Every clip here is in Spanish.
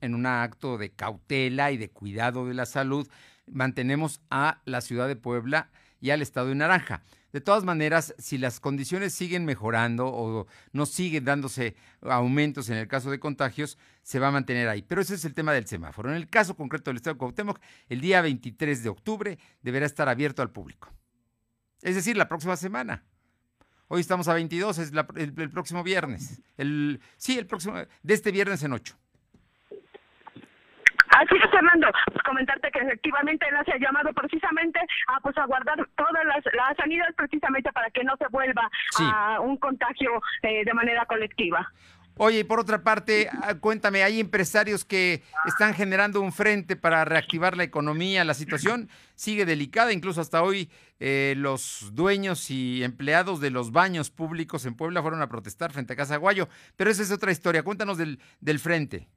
en un acto de cautela y de cuidado de la salud, mantenemos a la ciudad de Puebla y al estado de Naranja. De todas maneras, si las condiciones siguen mejorando o no siguen dándose aumentos en el caso de contagios, se va a mantener ahí. Pero ese es el tema del semáforo. En el caso concreto del estado de Cuauhtémoc, el día 23 de octubre deberá estar abierto al público. Es decir, la próxima semana. Hoy estamos a 22, es el, próximo viernes. Sí, el próximo, de este viernes en 8. Así es, Fernando. Pues comentarte que efectivamente él se ha llamado precisamente a pues a guardar todas las, las sanidades precisamente para que no se vuelva a un contagio eh, de manera colectiva. Oye, y por otra parte, ah, cuéntame, hay empresarios que están generando un frente para reactivar la economía. La situación sigue delicada, incluso hasta hoy eh, los dueños y empleados de los baños públicos en Puebla fueron a protestar frente a Casa Guayo. Pero esa es otra historia. Cuéntanos del, del frente.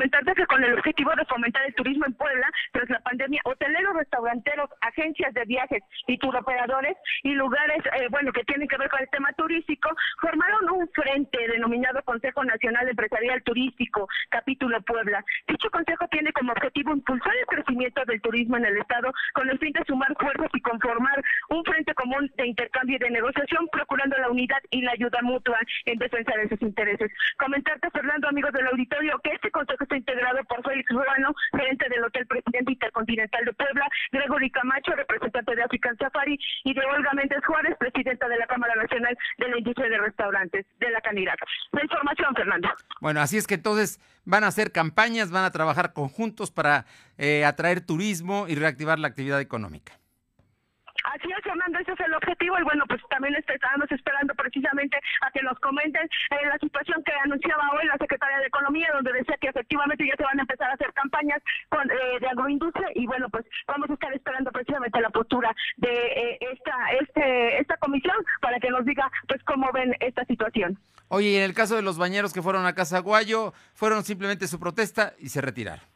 Comentarte que con el objetivo de fomentar el turismo en Puebla, tras la pandemia, hoteleros, restauranteros, agencias de viajes y turoperadores y lugares, eh, bueno, que tienen que ver con el tema turístico, formaron un frente denominado Consejo Nacional Empresarial Turístico, capítulo Puebla. Dicho consejo tiene como objetivo impulsar el crecimiento del turismo en el Estado con el fin de sumar fuerzas y conformar un frente común de intercambio y de negociación, procurando la unidad y la ayuda mutua en defensa de sus intereses. Comentarte, Fernando, amigos del auditorio, que este consejo está integrado por Félix Ruano, gerente del Hotel Presidente Intercontinental de Puebla, Gregory Camacho, representante de African Safari, y de Olga Méndez Juárez, presidenta de la Cámara Nacional de la Industria de Restaurantes de la Canidad. La información, Fernando. Bueno, así es que entonces van a hacer campañas, van a trabajar conjuntos para eh, atraer turismo y reactivar la actividad económica. Así es, Fernando, ese es el objetivo y bueno, pues también estamos esperando precisamente a que nos comenten eh, la situación que anunciaba hoy la Secretaria de Economía, donde decía que efectivamente ya se van a empezar a hacer campañas con, eh, de agroindustria y bueno, pues vamos a estar esperando precisamente la postura de eh, esta este esta comisión para que nos diga pues cómo ven esta situación. Oye, y en el caso de los bañeros que fueron a Casa Guayo, fueron simplemente su protesta y se retiraron.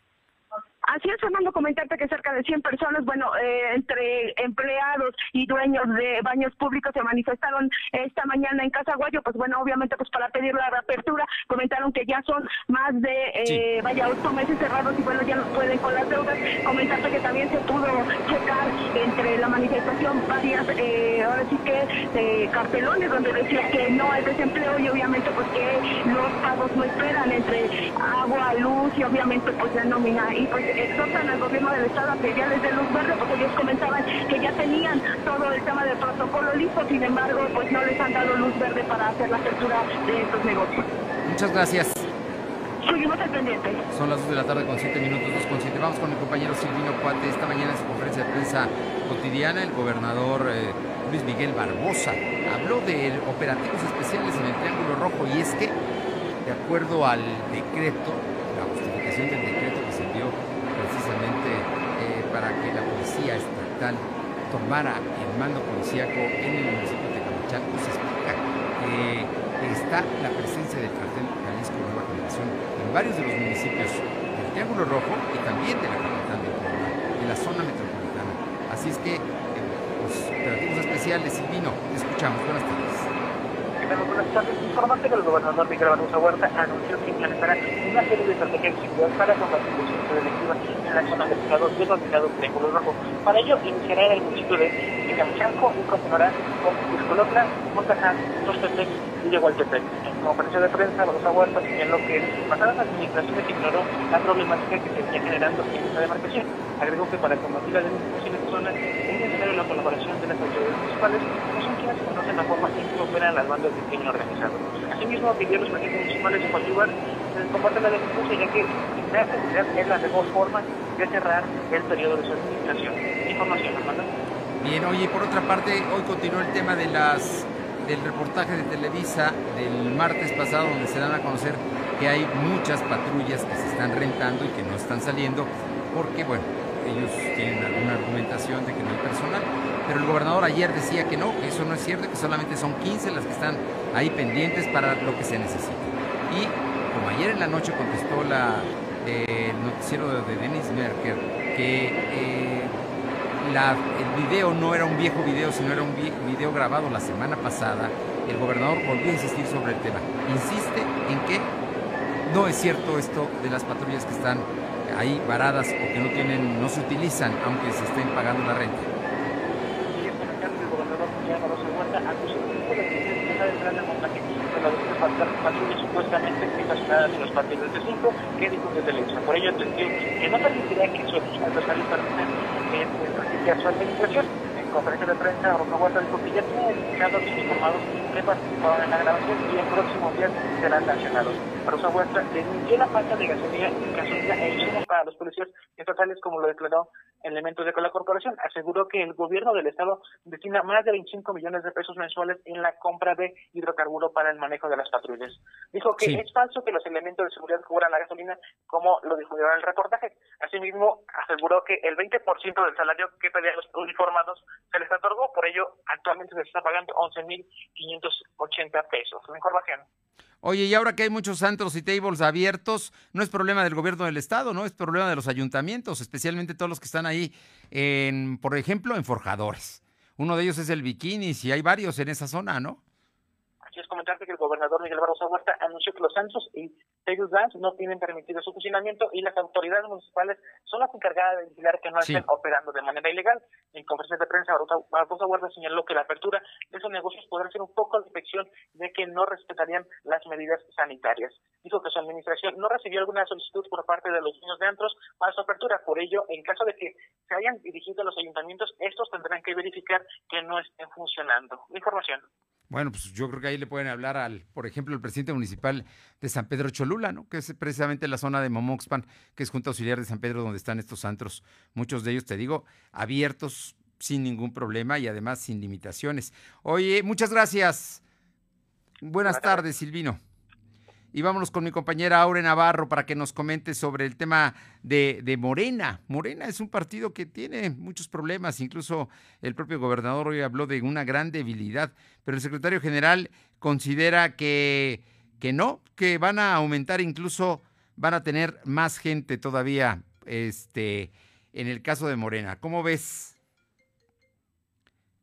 Así es, Fernando, comentarte que cerca de 100 personas, bueno, eh, entre empleados y dueños de baños públicos se manifestaron esta mañana en Casa Guayo, pues bueno, obviamente pues para pedir la reapertura, comentaron que ya son más de, eh, vaya, ocho meses cerrados y bueno, ya no pueden con las deudas. Comentarte que también se pudo checar entre la manifestación varias, eh, ahora sí que cartelones donde decía que no hay desempleo y obviamente pues que los pagos no esperan entre agua, luz y obviamente pues la nómina y pues exhortan al gobierno del estado a que ya les dé luz verde porque ellos comentaban que ya tenían todo el tema del protocolo listo, sin embargo, pues no les han dado luz verde para hacer la apertura de estos negocios. Muchas gracias. Seguimos al pendiente. Son las 2 de la tarde con 7 minutos, 2 con 7. Vamos con mi compañero Silvino Cuate. Esta mañana en su conferencia de prensa cotidiana, el gobernador eh, Luis Miguel Barbosa habló de operativos especiales en el Triángulo Rojo y es que, de acuerdo al decreto, la justificación del decreto que se dio precisamente eh, para que la policía estatal tomara el mando policíaco en el municipio de Camachalco, se explica que está la presencia del cartel Jalisco Nueva Generación en varios de los municipios del Triángulo Rojo y también de la capital de Puebla, de la zona metropolitana. Así es que eh, los operativos especiales, Silvino, te escuchamos. Buenas tardes. Buenas tardes. Informante que el gobernador Miguel Barbosa Huerta anunció que implementará una serie de estrategias de para combatir el centro delictiva en la zona del estado denominado Triángulo Rojo. Para ello, iniciará en el municipio de Camachalco y continuará con Cuscolotla, Montaján, Tostepec y Yehualtepec. En conferencia de prensa, Barbosa Huerta señaló que pasadas administraciones ignoró la problemática que se venía generando en esta demarcación. Agregó que para combatir la delincuencia en esta zona es necesaria la colaboración de las autoridades municipales, la forma operan las bandas de crimen organizado. Asimismo, pidió a los agentes municipales coadyuvar en el combate a la delincuencia, ya que la seguridad es la mejor forma de cerrar el periodo de su administración. Información, Armando. Bien, oye, por otra parte, hoy continuó el tema de las del reportaje de Televisa del martes pasado, donde se dan a conocer que hay muchas patrullas que se están rentando y que no están saliendo, porque, bueno, ellos tienen alguna argumentación de que no hay personal. Pero el gobernador ayer decía que no, que eso no es cierto, que solamente son 15 las que están ahí pendientes para lo que se necesita. Y como ayer en la noche contestó la, eh, el noticiero de, Denis Merker, que eh, el video no era un viejo video, sino era un video grabado la semana pasada, el gobernador volvió a insistir sobre el tema. Insiste en que no es cierto esto de las patrullas que están ahí varadas o que no tienen, no se utilizan, aunque se estén pagando la renta. Y el gobernador de montaje patrullas supuestamente estacionadas en los partidos de 5 que dijo desde el hecho. Por ello entendió que no permitiría que su adversario permita practicar su administración. En conferencia de prensa, Roca Huerta dijo que ya tiene identificados y informados que participaron en la grabación y el próximo día serán sancionados. Rosa Huerta denunció la falta de gasolina, gasolina e insumos para los policías estatales, como lo declaró elementos de la corporación. Aseguró que el gobierno del estado destina más de 25 millones de pesos mensuales en la compra de hidrocarburo para el manejo de las patrullas. Dijo que es falso que los elementos de seguridad cubran la gasolina, como lo difundieron en el reportaje. Asimismo, aseguró que el 20% del salario que pedían los uniformados se les otorgó, por ello actualmente se está pagando 11.580 pesos. La información. Oye, y ahora que hay muchos antros y tables abiertos, no es problema del gobierno del estado, ¿no? Es problema de los ayuntamientos, especialmente todos los que están ahí, en, por ejemplo, en Forjadores. Uno de ellos es el Bikini, y hay varios en esa zona, ¿no? Así es comentarte que el gobernador Miguel Barroso Huerta anunció que los antros tables dance no tienen permitido su funcionamiento y las autoridades municipales son las encargadas de vigilar que no estén operando de manera ilegal. En conferencia de prensa, Barbosa Guardia señaló que la apertura de esos negocios podrá ser un poco de inspección de que no respetarían las medidas sanitarias. Dijo que su administración no recibió alguna solicitud por parte de los niños de antros para su apertura. Por ello, en caso de que se hayan dirigido a los ayuntamientos, estos tendrán que verificar que no estén funcionando. Información. Bueno, pues yo creo que ahí le pueden hablar al, por ejemplo, el presidente municipal de San Pedro Cholula, ¿no? Que es precisamente la zona de Momoxpan, que es Junta Auxiliar de San Pedro, donde están estos antros. Muchos de ellos, te digo, abiertos sin ningún problema y además sin limitaciones. Oye, muchas gracias. Buenas tardes, Silvino. Y vámonos con mi compañera Aure Navarro para que nos comente sobre el tema de, de, Morena. Morena es un partido que tiene muchos problemas, incluso el propio gobernador hoy habló de una gran debilidad, pero el secretario general considera que, que no, que van a aumentar incluso, van a tener más gente todavía este, en el caso de Morena. ¿Cómo ves?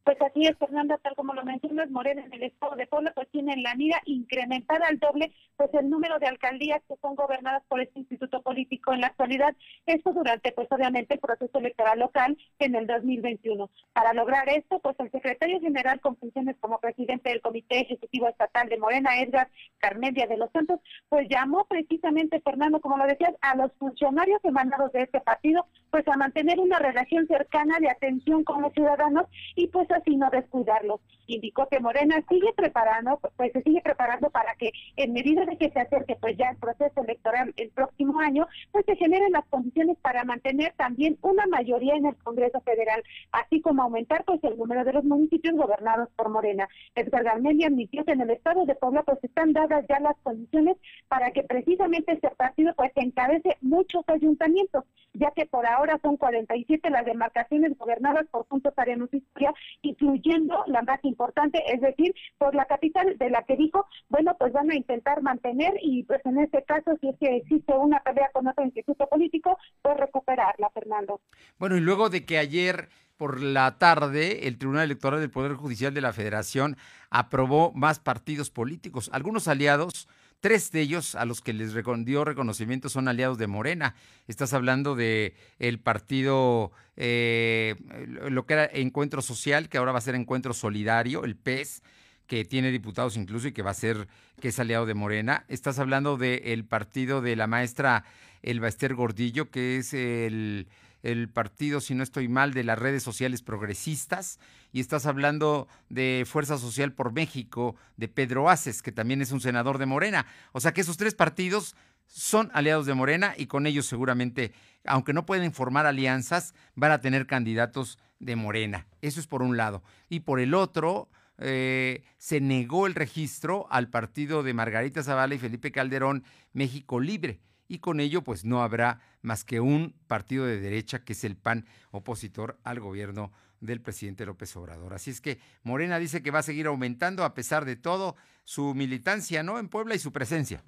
Pues así es, Fernanda, tal como lo mencionas, Morena en el estado de Puebla pues tiene la mira incrementar al doble pues el número de alcaldías que son gobernadas por este instituto político en la actualidad, esto durante pues obviamente el proceso electoral local en el 2021. Para lograr esto, pues el secretario general con funciones como presidente del Comité Ejecutivo Estatal de Morena, Edgar Carmedia de los Santos, pues llamó precisamente, Fernando, como lo decías, a los funcionarios emanados de este partido, pues a mantener una relación cercana de atención con los ciudadanos y pues así no descuidarlos. Indicó que Morena sigue preparando, pues se sigue preparando para que en medida de que se acerque pues ya el proceso electoral el próximo año, pues se generen las condiciones para mantener también una mayoría en el Congreso Federal, así como aumentar pues el número de los municipios gobernados por Morena. Edgar Garmelia admitió que en el estado de Puebla pues están dadas ya las condiciones para que precisamente este partido pues encabece muchos ayuntamientos, ya que por ahora son 47 las demarcaciones gobernadas por Juntos Historia incluyendo la más importante, es decir, por la capital de la que dijo, bueno, pues van a intentar mantener y pues en este caso, si es que existe una pelea con otro instituto político, pues recuperarla, Fernando. Bueno, y luego de que ayer por la tarde el Tribunal Electoral del Poder Judicial de la Federación aprobó más partidos políticos, algunos aliados Tres de ellos a los que les dio reconocimiento son aliados de Morena. Estás hablando de el partido, eh, lo que era Encuentro Social, que ahora va a ser Encuentro Solidario, el PES, que tiene diputados incluso y que va a ser, que es aliado de Morena. Estás hablando del partido de la maestra Elba Ester Gordillo, que es el partido, si no estoy mal, de las redes sociales progresistas, y estás hablando de Fuerza Social por México, de Pedro Aces, que también es un senador de Morena. O sea que esos tres partidos son aliados de Morena y con ellos seguramente, aunque no pueden formar alianzas, van a tener candidatos de Morena. Eso es por un lado. Y por el otro, eh, se negó el registro al partido de Margarita Zavala y Felipe Calderón, México Libre y con ello pues no habrá más que un partido de derecha que es el PAN opositor al gobierno del presidente López Obrador. Así es que Morena dice que va a seguir aumentando a pesar de todo su militancia, ¿no? En Puebla y su presencia.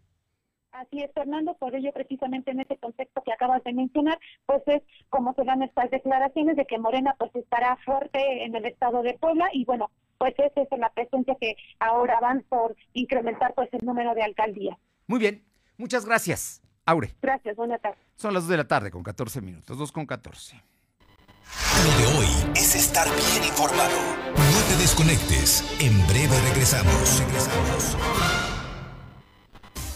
Así es, Fernando, por ello precisamente en ese contexto que acabas de mencionar, pues es como se dan estas declaraciones de que Morena pues estará fuerte en el estado de Puebla y bueno, pues esa es la presencia que ahora van por incrementar pues el número de alcaldías. Muy bien, Muchas gracias, Aure. Gracias, buena tarde. Son las 2 de la tarde con 14 minutos, 2 con 14. Lo de hoy es estar bien informado. No te desconectes. En breve regresamos. Regresamos.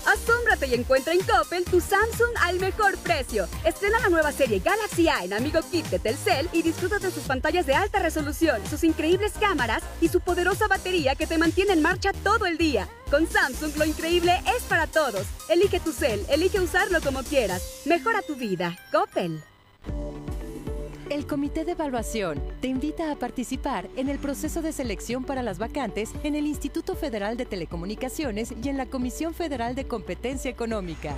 Asómbrate y encuentra en Coppel tu Samsung al mejor precio. Estrena la nueva serie Galaxy A en Amigo Kit de Telcel y disfruta de sus pantallas de alta resolución, sus increíbles cámaras y su poderosa batería que te mantiene en marcha todo el día. Con Samsung lo increíble es para todos. Elige tu cel, elige usarlo como quieras. Mejora tu vida. Coppel. El Comité de Evaluación te invita a participar en el proceso de selección para las vacantes en el Instituto Federal de Telecomunicaciones y en la Comisión Federal de Competencia Económica.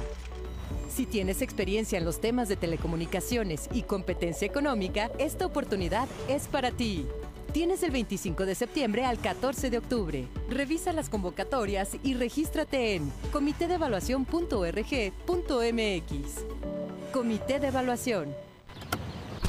Si tienes experiencia en los temas de telecomunicaciones y competencia económica, esta oportunidad es para ti. Tienes el 25 de septiembre al 14 de octubre. Revisa las convocatorias y regístrate en comitedevaluación.org.mx. Comité de Evaluación.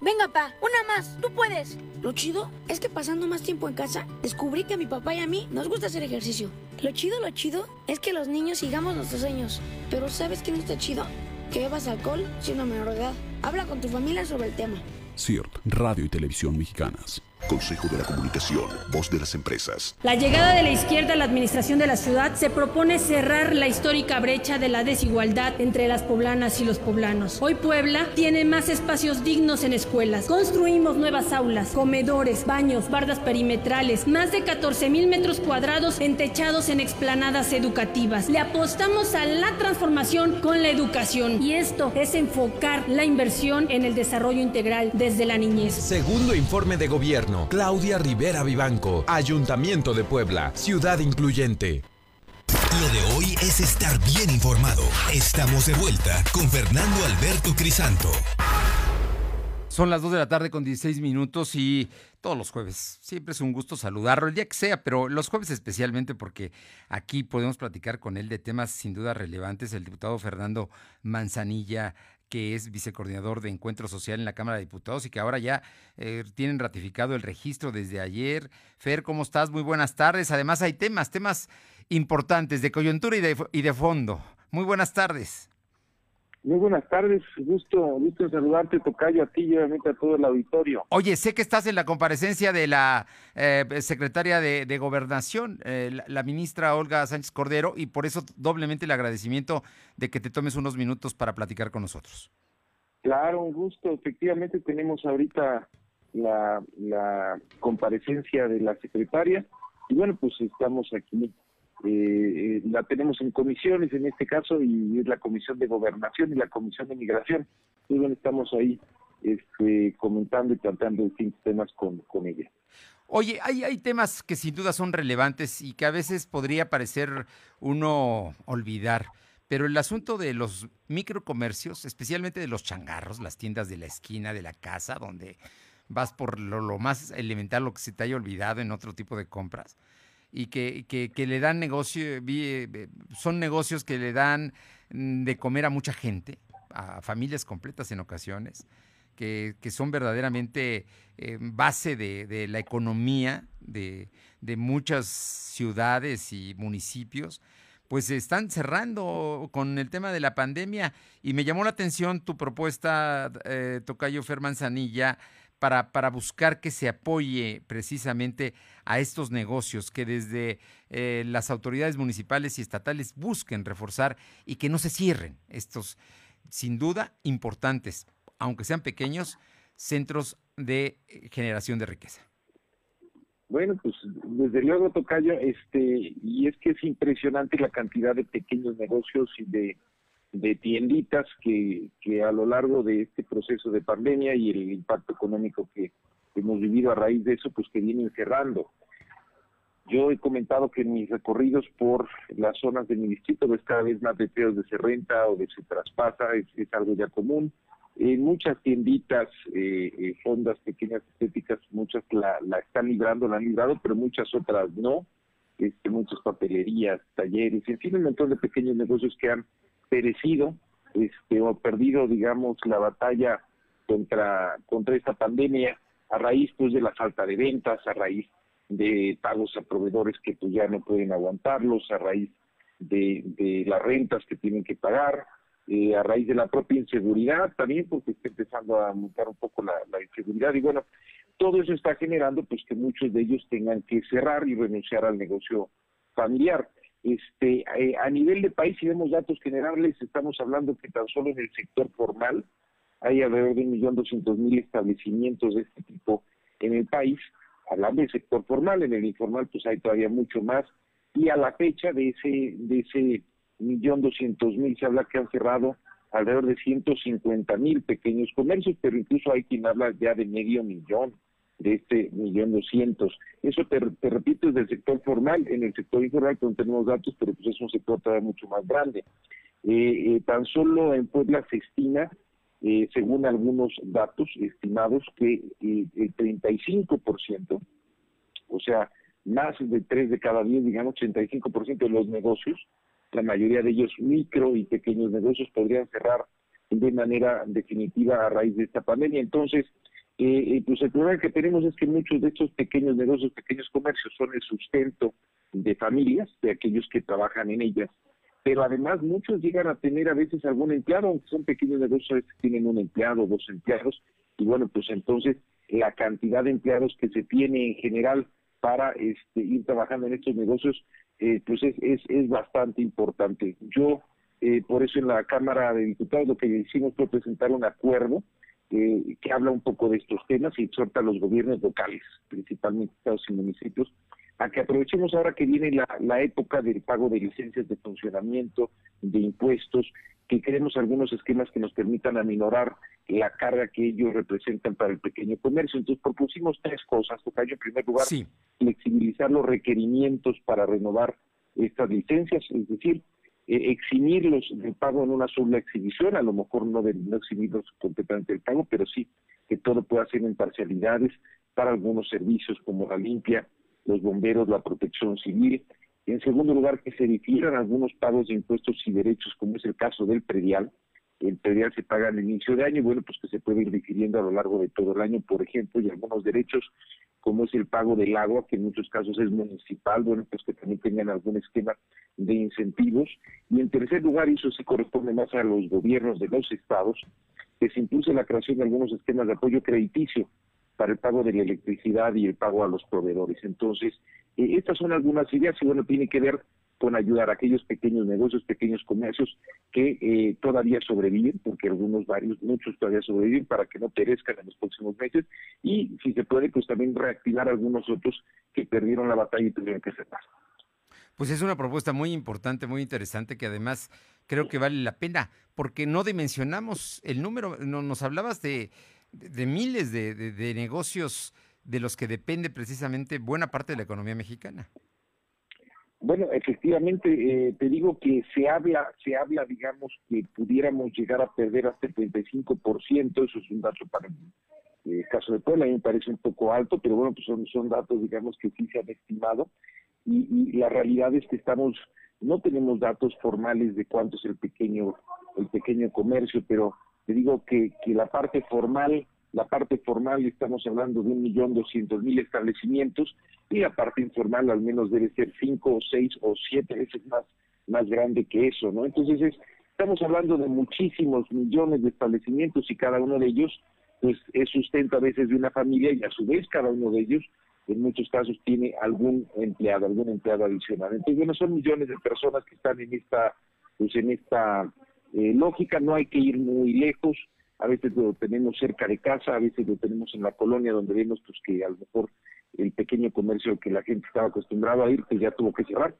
Venga, pa, una más, tú puedes. Lo chido es que pasando más tiempo en casa, descubrí que a mi papá y a mí nos gusta hacer ejercicio. Lo chido, lo chido es que los niños sigamos nuestros sueños. Pero ¿sabes qué no está chido? Que bebas alcohol siendo menor de edad. Habla con tu familia sobre el tema. CIRT, Radio y Televisión Mexicanas. Consejo de la Comunicación, voz de las empresas. La llegada de la izquierda a la administración de la ciudad se propone cerrar la histórica brecha de la desigualdad entre las poblanas y los poblanos. Hoy Puebla tiene más espacios dignos en escuelas. Construimos nuevas aulas, comedores, baños, bardas perimetrales, más de 14 mil metros cuadrados entechados en explanadas educativas. Le apostamos a la transformación con la educación y esto es enfocar la inversión en el desarrollo integral desde la niñez. Segundo informe de gobierno. Claudia Rivera Vivanco, Ayuntamiento de Puebla, Ciudad Incluyente. Lo de hoy es estar bien informado. Estamos de vuelta con Fernando Alberto Crisanto. Son las 2 de la tarde con 16 minutos y todos los jueves. Siempre es un gusto saludarlo, el día que sea, pero los jueves especialmente porque aquí podemos platicar con él de temas sin duda relevantes. El diputado Fernando Manzanilla que es vicecoordinador de Encuentro Social en la Cámara de Diputados y que ahora ya eh, tienen ratificado el registro desde ayer. Fer, ¿cómo estás? Muy buenas tardes. Además hay temas, temas importantes de coyuntura y de, y de fondo. Muy buenas tardes. Muy buenas tardes, gusto, gusto saludarte, Tocayo, a ti y obviamente a todo el auditorio. Oye, sé que estás en la comparecencia de la eh, secretaria de, Gobernación, eh, la, la, ministra Olga Sánchez Cordero, y por eso doblemente el agradecimiento de que te tomes unos minutos para platicar con nosotros. Claro, un gusto. Efectivamente tenemos ahorita la, la comparecencia de la secretaria y bueno, pues estamos aquí eh, la tenemos en comisiones en este caso y es la comisión de gobernación y la comisión de migración. Y bueno, estamos ahí este, comentando y tratando distintos temas con, con ella. Oye, hay, hay temas que sin duda son relevantes y que a veces podría parecer uno olvidar, pero el asunto de los microcomercios, especialmente de los changarros, las tiendas de la esquina de la casa, donde vas por lo, lo más elemental, lo que se te haya olvidado en otro tipo de compras, y que, que, le dan negocio, eh, son negocios que le dan mm, de comer a mucha gente, a familias completas en ocasiones, que, que son verdaderamente eh, base de, de, la economía de, de, muchas ciudades y municipios, pues se están cerrando con el tema de la pandemia. Y me llamó la atención tu propuesta, eh, Tocayo Fermanzanilla, para, para buscar que se apoye precisamente a estos negocios, que desde eh, las autoridades municipales y estatales busquen reforzar y que no se cierren estos, sin duda, importantes, aunque sean pequeños, centros de eh, generación de riqueza. Bueno, pues desde luego, Tocayo, este, y es que es impresionante la cantidad de pequeños negocios y de tienditas que, que a lo largo de este proceso de pandemia y el impacto económico que hemos vivido a raíz de eso, pues que vienen cerrando. Yo he comentado que mis recorridos por las zonas de mi distrito ves cada vez más deseos de se renta o de se traspasa, es, es algo ya común. En muchas tienditas, eh, eh, fondas pequeñas estéticas, muchas la, la están librando, la han librado, pero muchas otras no. Este, muchas papelerías, talleres, en fin, un montón de pequeños negocios que han perecido este, o perdido, digamos, la batalla contra, contra esta pandemia a raíz pues de la falta de ventas, a raíz de pagos a proveedores que pues ya no pueden aguantarlos, a raíz de, de las rentas que tienen que pagar, eh, a raíz de la propia inseguridad también, porque está empezando a montar un poco la, la inseguridad y bueno, todo eso está generando pues que muchos de ellos tengan que cerrar y renunciar al negocio familiar. Este, eh, a nivel de país, si vemos datos generales, estamos hablando que tan solo en el sector formal hay alrededor de un millón doscientos mil establecimientos de este tipo en el país. Hablando del sector formal, en el informal pues hay todavía mucho más. Y a la fecha de ese de ese millón doscientos mil se habla que han cerrado alrededor de ciento cincuenta mil pequeños comercios, pero incluso hay quien habla ya de medio millón de este millón doscientos. Eso te, te, repito es del sector formal, en el sector informal no tenemos datos, pero pues es un sector todavía mucho más grande. Eh, eh, tan solo en Puebla se estima, eh, según algunos datos estimados, que eh, el 35%, o sea, más de 3 de cada 10, digamos 85% de los negocios, la mayoría de ellos micro y pequeños negocios podrían cerrar de manera definitiva a raíz de esta pandemia. Entonces, eh, pues el problema que tenemos es que muchos de estos pequeños negocios, pequeños comercios son el sustento de familias, de aquellos que trabajan en ellas, pero además muchos llegan a tener a veces algún empleado, aunque son pequeños negocios, tienen un empleado, dos empleados, y bueno, pues entonces la cantidad de empleados que se tiene en general para este, ir trabajando en estos negocios, eh, pues es, es, es bastante importante. Yo, eh, por eso en la Cámara de Diputados lo que hicimos fue presentar un acuerdo eh, que habla un poco de estos temas y exhorta a los gobiernos locales, principalmente estados y municipios, a que aprovechemos ahora que viene la, la época del pago de licencias de funcionamiento, de impuestos, que queremos algunos esquemas que nos permitan aminorar la carga que ellos representan para el pequeño comercio. Entonces propusimos tres cosas, Tocayo. En primer lugar, flexibilizar los requerimientos para renovar estas licencias, es decir, eh, eximirlos del pago en una sola exhibición, a lo mejor no, de, no eximirlos completamente del pago, pero sí que todo pueda ser en parcialidades para algunos servicios como la limpia, los bomberos, la protección civil. En segundo lugar, que se difieran algunos pagos de impuestos y derechos, como es el caso del predial. El predial se paga al inicio de año, bueno, pues que se puede ir difiriendo a lo largo de todo el año, por ejemplo, y algunos derechos como es el pago del agua, que en muchos casos es municipal, bueno, pues que también tengan algún esquema de incentivos. Y en tercer lugar, y eso sí corresponde más a los gobiernos de los estados, que se impulse la creación de algunos esquemas de apoyo crediticio para el pago de la electricidad y el pago a los proveedores. Entonces, eh, estas son algunas ideas y bueno, tiene que ver con ayudar a aquellos pequeños negocios, pequeños comercios que eh, todavía sobreviven, porque algunos, varios, muchos todavía sobreviven para que no perezcan en los próximos meses y si se puede, pues también reactivar algunos otros que perdieron la batalla y tuvieron que cerrar. Pues es una propuesta muy importante, muy interesante, que además creo que vale la pena, porque no dimensionamos el número, no, nos hablabas de, de, miles de, de negocios de los que depende precisamente buena parte de la economía mexicana. Bueno, efectivamente, eh, te digo que se habla, se habla, digamos, que pudiéramos llegar a perder hasta el 35%, eso es un dato para el caso de Puebla, a mí me parece un poco alto, pero bueno, pues son, son datos, digamos, que sí se han estimado, y, y la realidad es que estamos, no tenemos datos formales de cuánto es el pequeño, el pequeño comercio, pero te digo que, que la parte formal la parte formal estamos hablando de un millón doscientos mil establecimientos y la parte informal al menos debe ser cinco o seis o siete veces más más grande que eso, ¿no? Entonces es, estamos hablando de muchísimos millones de establecimientos y cada uno de ellos pues es sustento a veces de una familia y a su vez cada uno de ellos en muchos casos tiene algún empleado, algún empleado adicional. Entonces, bueno, son millones de personas que están en esta pues en esta eh, lógica, no hay que ir muy lejos a veces lo tenemos cerca de casa, a veces lo tenemos en la colonia donde vemos pues que a lo mejor el pequeño comercio que la gente estaba acostumbrado a ir pues ya tuvo que cerrar.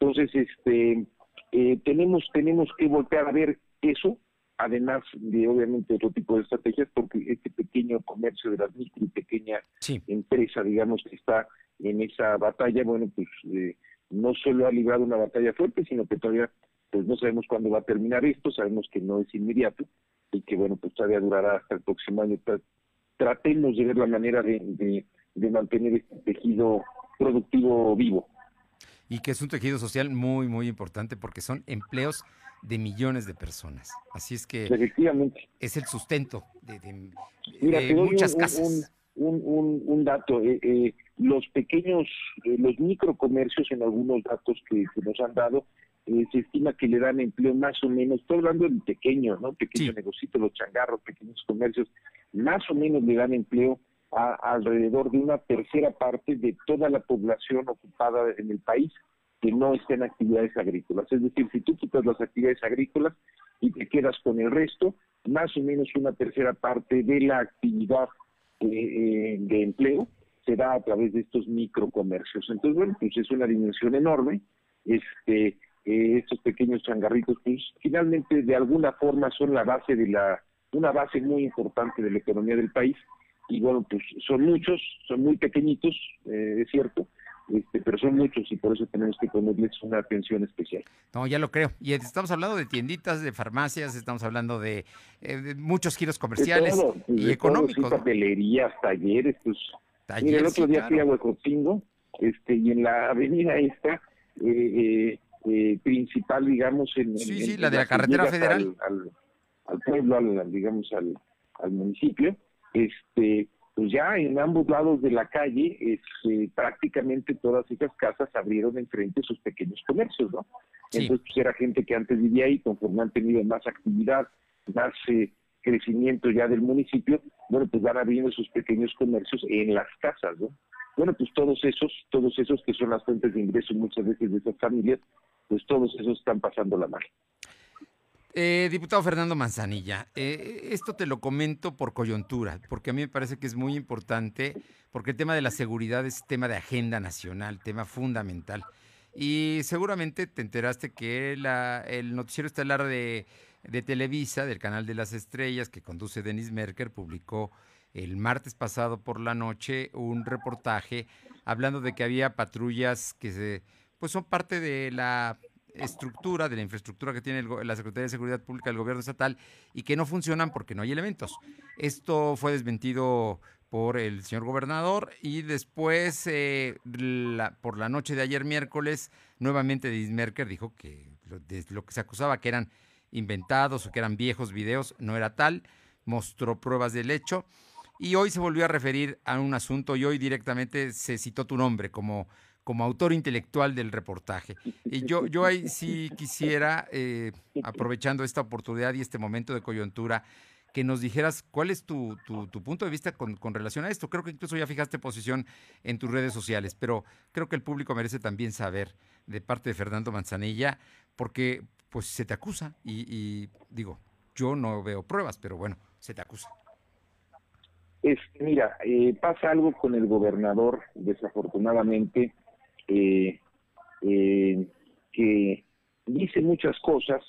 Entonces, este eh, tenemos tenemos que voltear a ver eso, además de obviamente otro tipo de estrategias, porque este pequeño comercio de las micro y pequeña empresa, digamos, que está en esa batalla, bueno, pues eh, no solo ha librado una batalla fuerte, sino que todavía pues no sabemos cuándo va a terminar esto, sabemos que no es inmediato y que bueno, pues todavía durará hasta el próximo año. Tratemos de ver la manera de, de mantener este tejido productivo vivo. Y que es un tejido social muy, muy importante porque son empleos de millones de personas. Así es que Efectivamente. es el sustento de, muchas casas. Un, un, dato, eh, eh, los pequeños, eh, los microcomercios en algunos datos que, nos han dado, se estima que le dan empleo más o menos, estoy hablando de pequeños, ¿no? Pequeños negocios, los changarros, pequeños comercios, más o menos le dan empleo a, alrededor de una tercera parte de toda la población ocupada en el país que no está en actividades agrícolas. Es decir, si tú quitas las actividades agrícolas y te quedas con el resto, más o menos una tercera parte de la actividad eh, eh, de empleo se da a través de estos microcomercios. Entonces, bueno, pues es una dimensión enorme. Este, eh, estos pequeños changarritos, pues finalmente de alguna forma son la base de la, una base muy importante de la economía del país y bueno, pues son muchos, son muy pequeñitos, eh, es cierto, este, pero son muchos y por eso tenemos que ponerles una atención especial. No, ya lo creo. Y estamos hablando de tienditas, de farmacias, estamos hablando de, eh, muchos giros comerciales y económicos. papelerías, talleres, pues. Mira, el otro día fui a Huecotingo, este, y en la avenida esta, eh, principal, digamos, en... Sí, sí, la de la carretera federal. Al, pueblo, al, digamos, al, al municipio, este pues ya en ambos lados de la calle este, prácticamente todas esas casas abrieron enfrente sus pequeños comercios, ¿no? Entonces pues era gente que antes vivía ahí, conforme han tenido más actividad, más eh, crecimiento ya del municipio, bueno, pues van abriendo sus pequeños comercios en las casas, ¿no? Bueno, pues todos esos, todos esos que son las fuentes de ingreso muchas veces de esas familias, pues todos esos están pasando la. Eh, diputado Fernando Manzanilla, eh, esto te lo comento por coyuntura, porque a mí me parece que es muy importante, porque el tema de la seguridad es tema de agenda nacional, tema fundamental. Y seguramente te enteraste que el noticiero estelar de, de Televisa, del canal de las estrellas, que conduce Denis Merker, publicó el martes pasado por la noche un reportaje hablando de que había patrullas que se, pues son parte de la estructura, de la infraestructura que tiene la Secretaría de Seguridad Pública del gobierno estatal y que no funcionan porque no hay elementos. Esto fue desmentido por el señor gobernador y después, eh, por la noche de ayer miércoles, nuevamente Dismerker dijo que lo, lo que se acusaba que eran inventados o que eran viejos videos no era tal, mostró pruebas del hecho y hoy se volvió a referir a un asunto y hoy directamente se citó tu nombre como como autor intelectual del reportaje. Y yo, yo ahí sí quisiera, eh, aprovechando esta oportunidad y este momento de coyuntura, que nos dijeras cuál es tu, tu, punto de vista con, con, relación a esto. Creo que incluso ya fijaste posición en tus redes sociales, pero creo que el público merece también saber de parte de Fernando Manzanilla, porque pues se te acusa y, y digo, yo no veo pruebas, pero bueno, se te acusa. Es, mira, eh, pasa algo con el gobernador, desafortunadamente, eh, eh, que dice muchas cosas,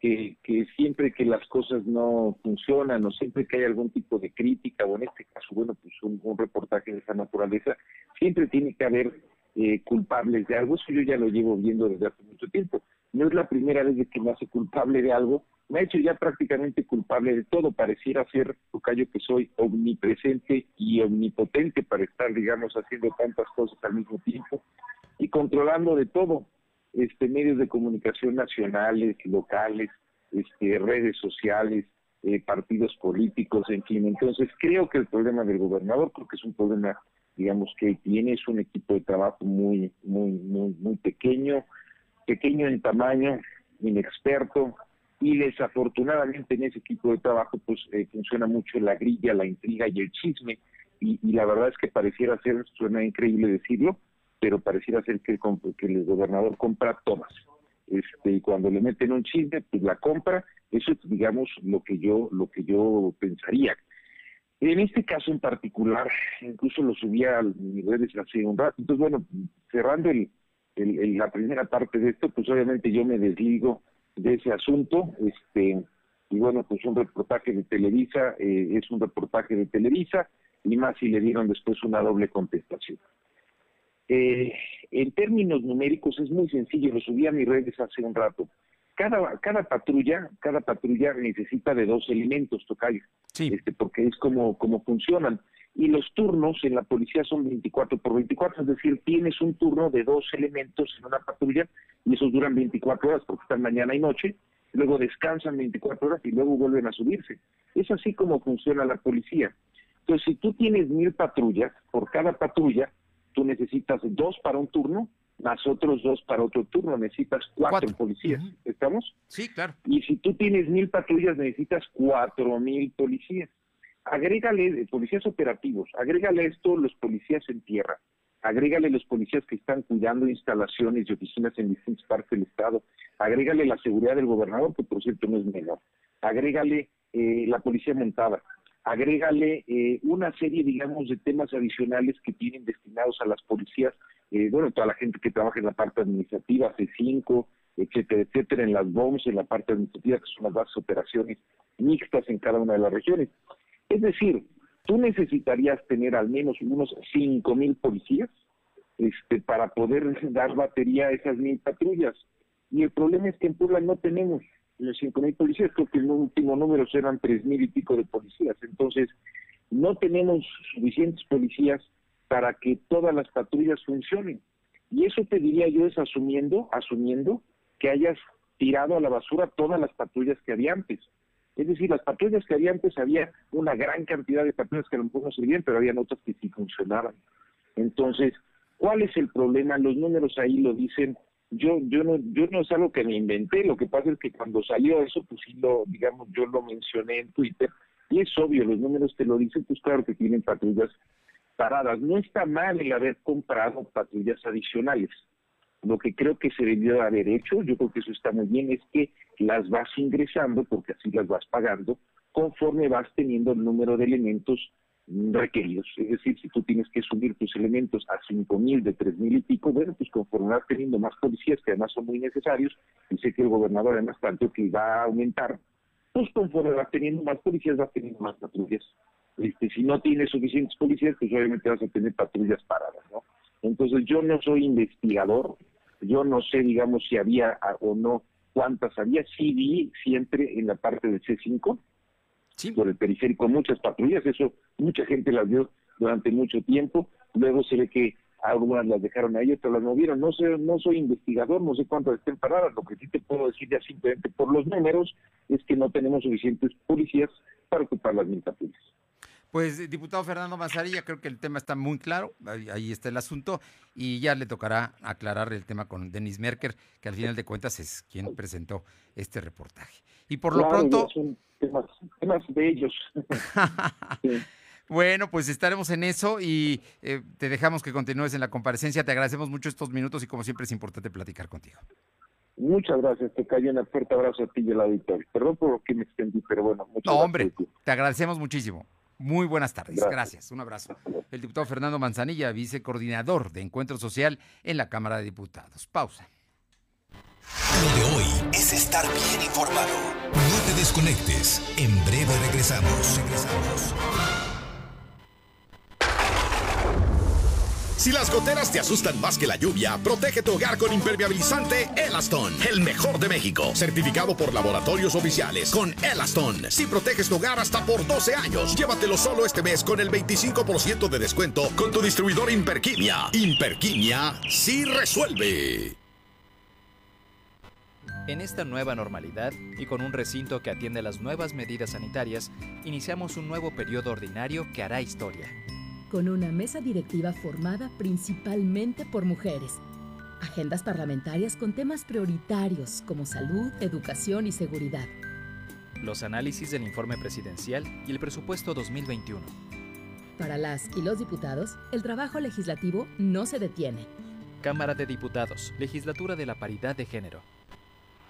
que, siempre que las cosas no funcionan o siempre que hay algún tipo de crítica, o en este caso, bueno, pues un, reportaje de esa naturaleza, siempre tiene que haber eh, culpables de algo. Eso yo ya lo llevo viendo desde hace mucho tiempo. No es la primera vez que me hace culpable de algo, me ha hecho ya prácticamente culpable de todo. Pareciera ser, Tocayo, que soy omnipresente y omnipotente para estar, digamos, haciendo tantas cosas al mismo tiempo y controlando de todo, este medios de comunicación nacionales, locales, este redes sociales, eh, partidos políticos, en fin. Entonces creo que el problema del gobernador, creo que es un problema, digamos, que tiene es un equipo de trabajo muy, muy, muy, muy pequeño, pequeño en tamaño, inexperto, y desafortunadamente en ese equipo de trabajo pues eh, funciona mucho la grilla, la intriga y el chisme y, la verdad es que pareciera ser, suena increíble decirlo, pero pareciera ser que el, que el gobernador compra todas. Este, y cuando le meten un chisme, pues la compra, eso es digamos lo que yo, lo que yo pensaría. En este caso en particular, incluso lo subí a mis redes hace un rato, entonces bueno, cerrando el, la primera parte de esto, pues obviamente yo me desligo de ese asunto. Este, y bueno, pues un reportaje de Televisa eh, es un reportaje de Televisa, y más si le dieron después una doble contestación. Eh, en términos numéricos es muy sencillo, lo subí a mis redes hace un rato. Cada, cada patrulla, cada patrulla necesita de dos elementos, Tocayo, este, porque es como, como funcionan. Y los turnos en la policía son 24 por 24, es decir, tienes un turno de dos elementos en una patrulla y esos duran 24 horas porque están mañana y noche, luego descansan 24 horas y luego vuelven a subirse. Es así como funciona la policía. Entonces, si tú tienes mil patrullas, por cada patrulla, tú necesitas dos para un turno, más otros dos para otro turno, necesitas cuatro, policías, ¿estamos? Sí, claro. Y si tú tienes mil patrullas, necesitas cuatro mil policías. Agrégale, policías operativos, agrégale esto los policías en tierra, agrégale los policías que están cuidando instalaciones y oficinas en distintas partes del Estado, agrégale la seguridad del gobernador, que por cierto no es menor, agrégale eh, la policía montada, agrégale eh, una serie, digamos, de temas adicionales que tienen destinados a las policías, eh, bueno, toda la gente que trabaja en la parte administrativa, C5, etcétera, etcétera, en las BOMS, en la parte administrativa, que son las bases operaciones mixtas en cada una de las regiones. Es decir, tú necesitarías tener al menos unos cinco mil policías este, para poder dar batería a esas mil patrullas. Y el problema es que en Puebla no tenemos los cinco mil policías, creo que el último número eran tres mil y pico de policías. Entonces, no tenemos suficientes policías para que todas las patrullas funcionen. Y eso te diría yo es asumiendo, asumiendo que hayas tirado a la basura todas las patrullas que había antes. Es decir, las patrullas que había antes había una gran cantidad de patrullas que a lo mejor no servían, pero había otras que sí funcionaban. Entonces, ¿cuál es el problema? Los números ahí lo dicen. Yo, yo no, yo no es algo que me inventé. Lo que pasa es que cuando salió eso, pues sí lo, digamos, yo lo mencioné en Twitter y es obvio, los números te lo dicen, pues claro que tienen patrullas paradas. No está mal el haber comprado patrullas adicionales. Lo que creo que se debió haber hecho, yo creo que eso está muy bien, es que las vas ingresando, porque así las vas pagando, conforme vas teniendo el número de elementos requeridos. Es decir, si tú tienes que subir tus elementos a cinco mil, de tres mil y pico, bueno, pues conforme vas teniendo más policías, que además son muy necesarios, y sé que el gobernador además tanto que va a aumentar, pues conforme vas teniendo más policías, vas teniendo más patrullas. Este, si no tienes suficientes policías, pues obviamente vas a tener patrullas paradas, ¿no? Entonces yo no soy investigador, yo no sé, digamos, si había o no cuántas había, sí vi siempre en la parte del C5, por el periférico, muchas patrullas, eso mucha gente las vio durante mucho tiempo, luego se ve que algunas las dejaron ahí, otras las movieron, no sé, no soy investigador, no sé cuántas estén paradas, lo que sí te puedo decir ya simplemente por los números es que no tenemos suficientes policías para ocupar las mil patrullas. Pues, diputado Fernando Mazarilla, creo que el tema está muy claro, ahí, está el asunto, y ya le tocará aclarar el tema con Denis Merker, que al final de cuentas es quien presentó este reportaje. Y por lo pronto... Son temas, temas de ellos. Bueno, pues estaremos en eso y eh, te dejamos que continúes en la comparecencia. Te agradecemos mucho estos minutos y como siempre es importante platicar contigo. Muchas gracias, te cayó un fuerte abrazo a ti y al auditorio. Perdón por lo que me extendí, pero bueno, muchas no, hombre, te agradecemos muchísimo. Muy buenas tardes. Gracias. Un abrazo. El diputado Fernando Manzanilla, vicecoordinador de Encuentro Social en la Cámara de Diputados. Pausa. Lo de hoy es estar bien informado. No te desconectes. En breve regresamos. Regresamos. Si las goteras te asustan más que la lluvia, protege tu hogar con impermeabilizante Elaston, el mejor de México, certificado por laboratorios oficiales con Elaston. Si proteges tu hogar hasta por 12 años, llévatelo solo este mes con el 25% de descuento con tu distribuidor Imperquimia. Imperquimia sí resuelve. En esta nueva normalidad y con un recinto que atiende las nuevas medidas sanitarias, iniciamos un nuevo periodo ordinario que hará historia con una mesa directiva formada principalmente por mujeres. Agendas parlamentarias con temas prioritarios como salud, educación y seguridad. Los análisis del informe presidencial y el presupuesto 2021. Para las y los diputados, el trabajo legislativo no se detiene. Cámara de Diputados, Legislatura de la Paridad de Género.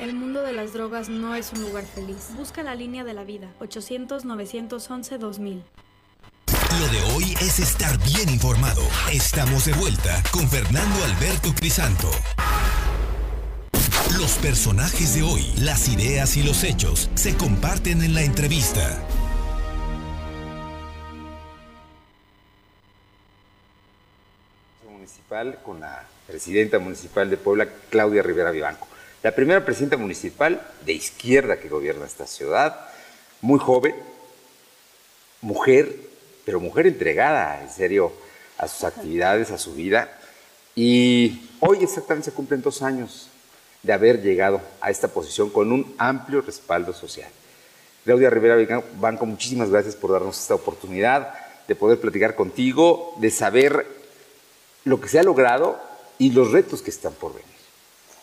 El mundo de las drogas no es un lugar feliz. Busca la línea de la vida. 800-911-2000. Lo de hoy es estar bien informado. Estamos de vuelta con Fernando Alberto Crisanto. Los personajes de hoy, las ideas y los hechos se comparten en la entrevista. municipal con la presidenta municipal de Puebla, Claudia Rivera Vivanco. La primera presidenta municipal de izquierda que gobierna esta ciudad, muy joven, mujer, pero mujer entregada, en serio, a sus actividades, a su vida. Y hoy exactamente se cumplen dos años de haber llegado a esta posición con un amplio respaldo social. Claudia Rivera Banco, muchísimas gracias por darnos esta oportunidad de poder platicar contigo, de saber lo que se ha logrado y los retos que están por venir.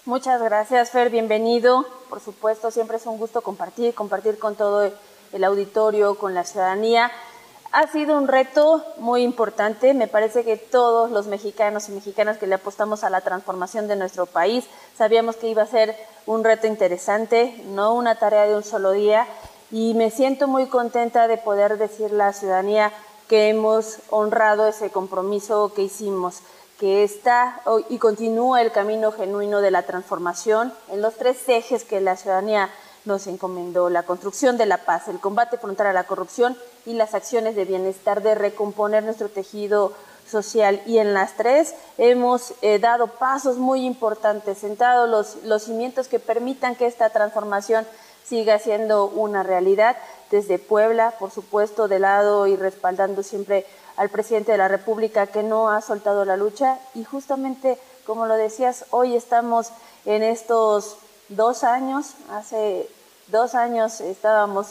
Muchas gracias, Fer, bienvenido. Por supuesto, siempre es un gusto compartir, compartir con todo el auditorio, con la ciudadanía. Ha sido un reto muy importante. Me parece que todos los mexicanos y mexicanas que le apostamos a la transformación de nuestro país sabíamos que iba a ser un reto interesante, no una tarea de un solo día. Y me siento muy contenta de poder decir a la ciudadanía que hemos honrado ese compromiso que hicimos que está y continúa el camino genuino de la transformación en los tres ejes que la ciudadanía nos encomendó, la construcción de la paz, el combate frontal a la corrupción y las acciones de bienestar, de recomponer nuestro tejido social. Y en las tres hemos eh, dado pasos muy importantes, sentado los, los cimientos que permitan que esta transformación siga siendo una realidad desde Puebla, por supuesto, de lado y respaldando siempre al presidente de la República que no ha soltado la lucha. Y justamente, como lo decías, hoy estamos en estos dos años, hace dos años estábamos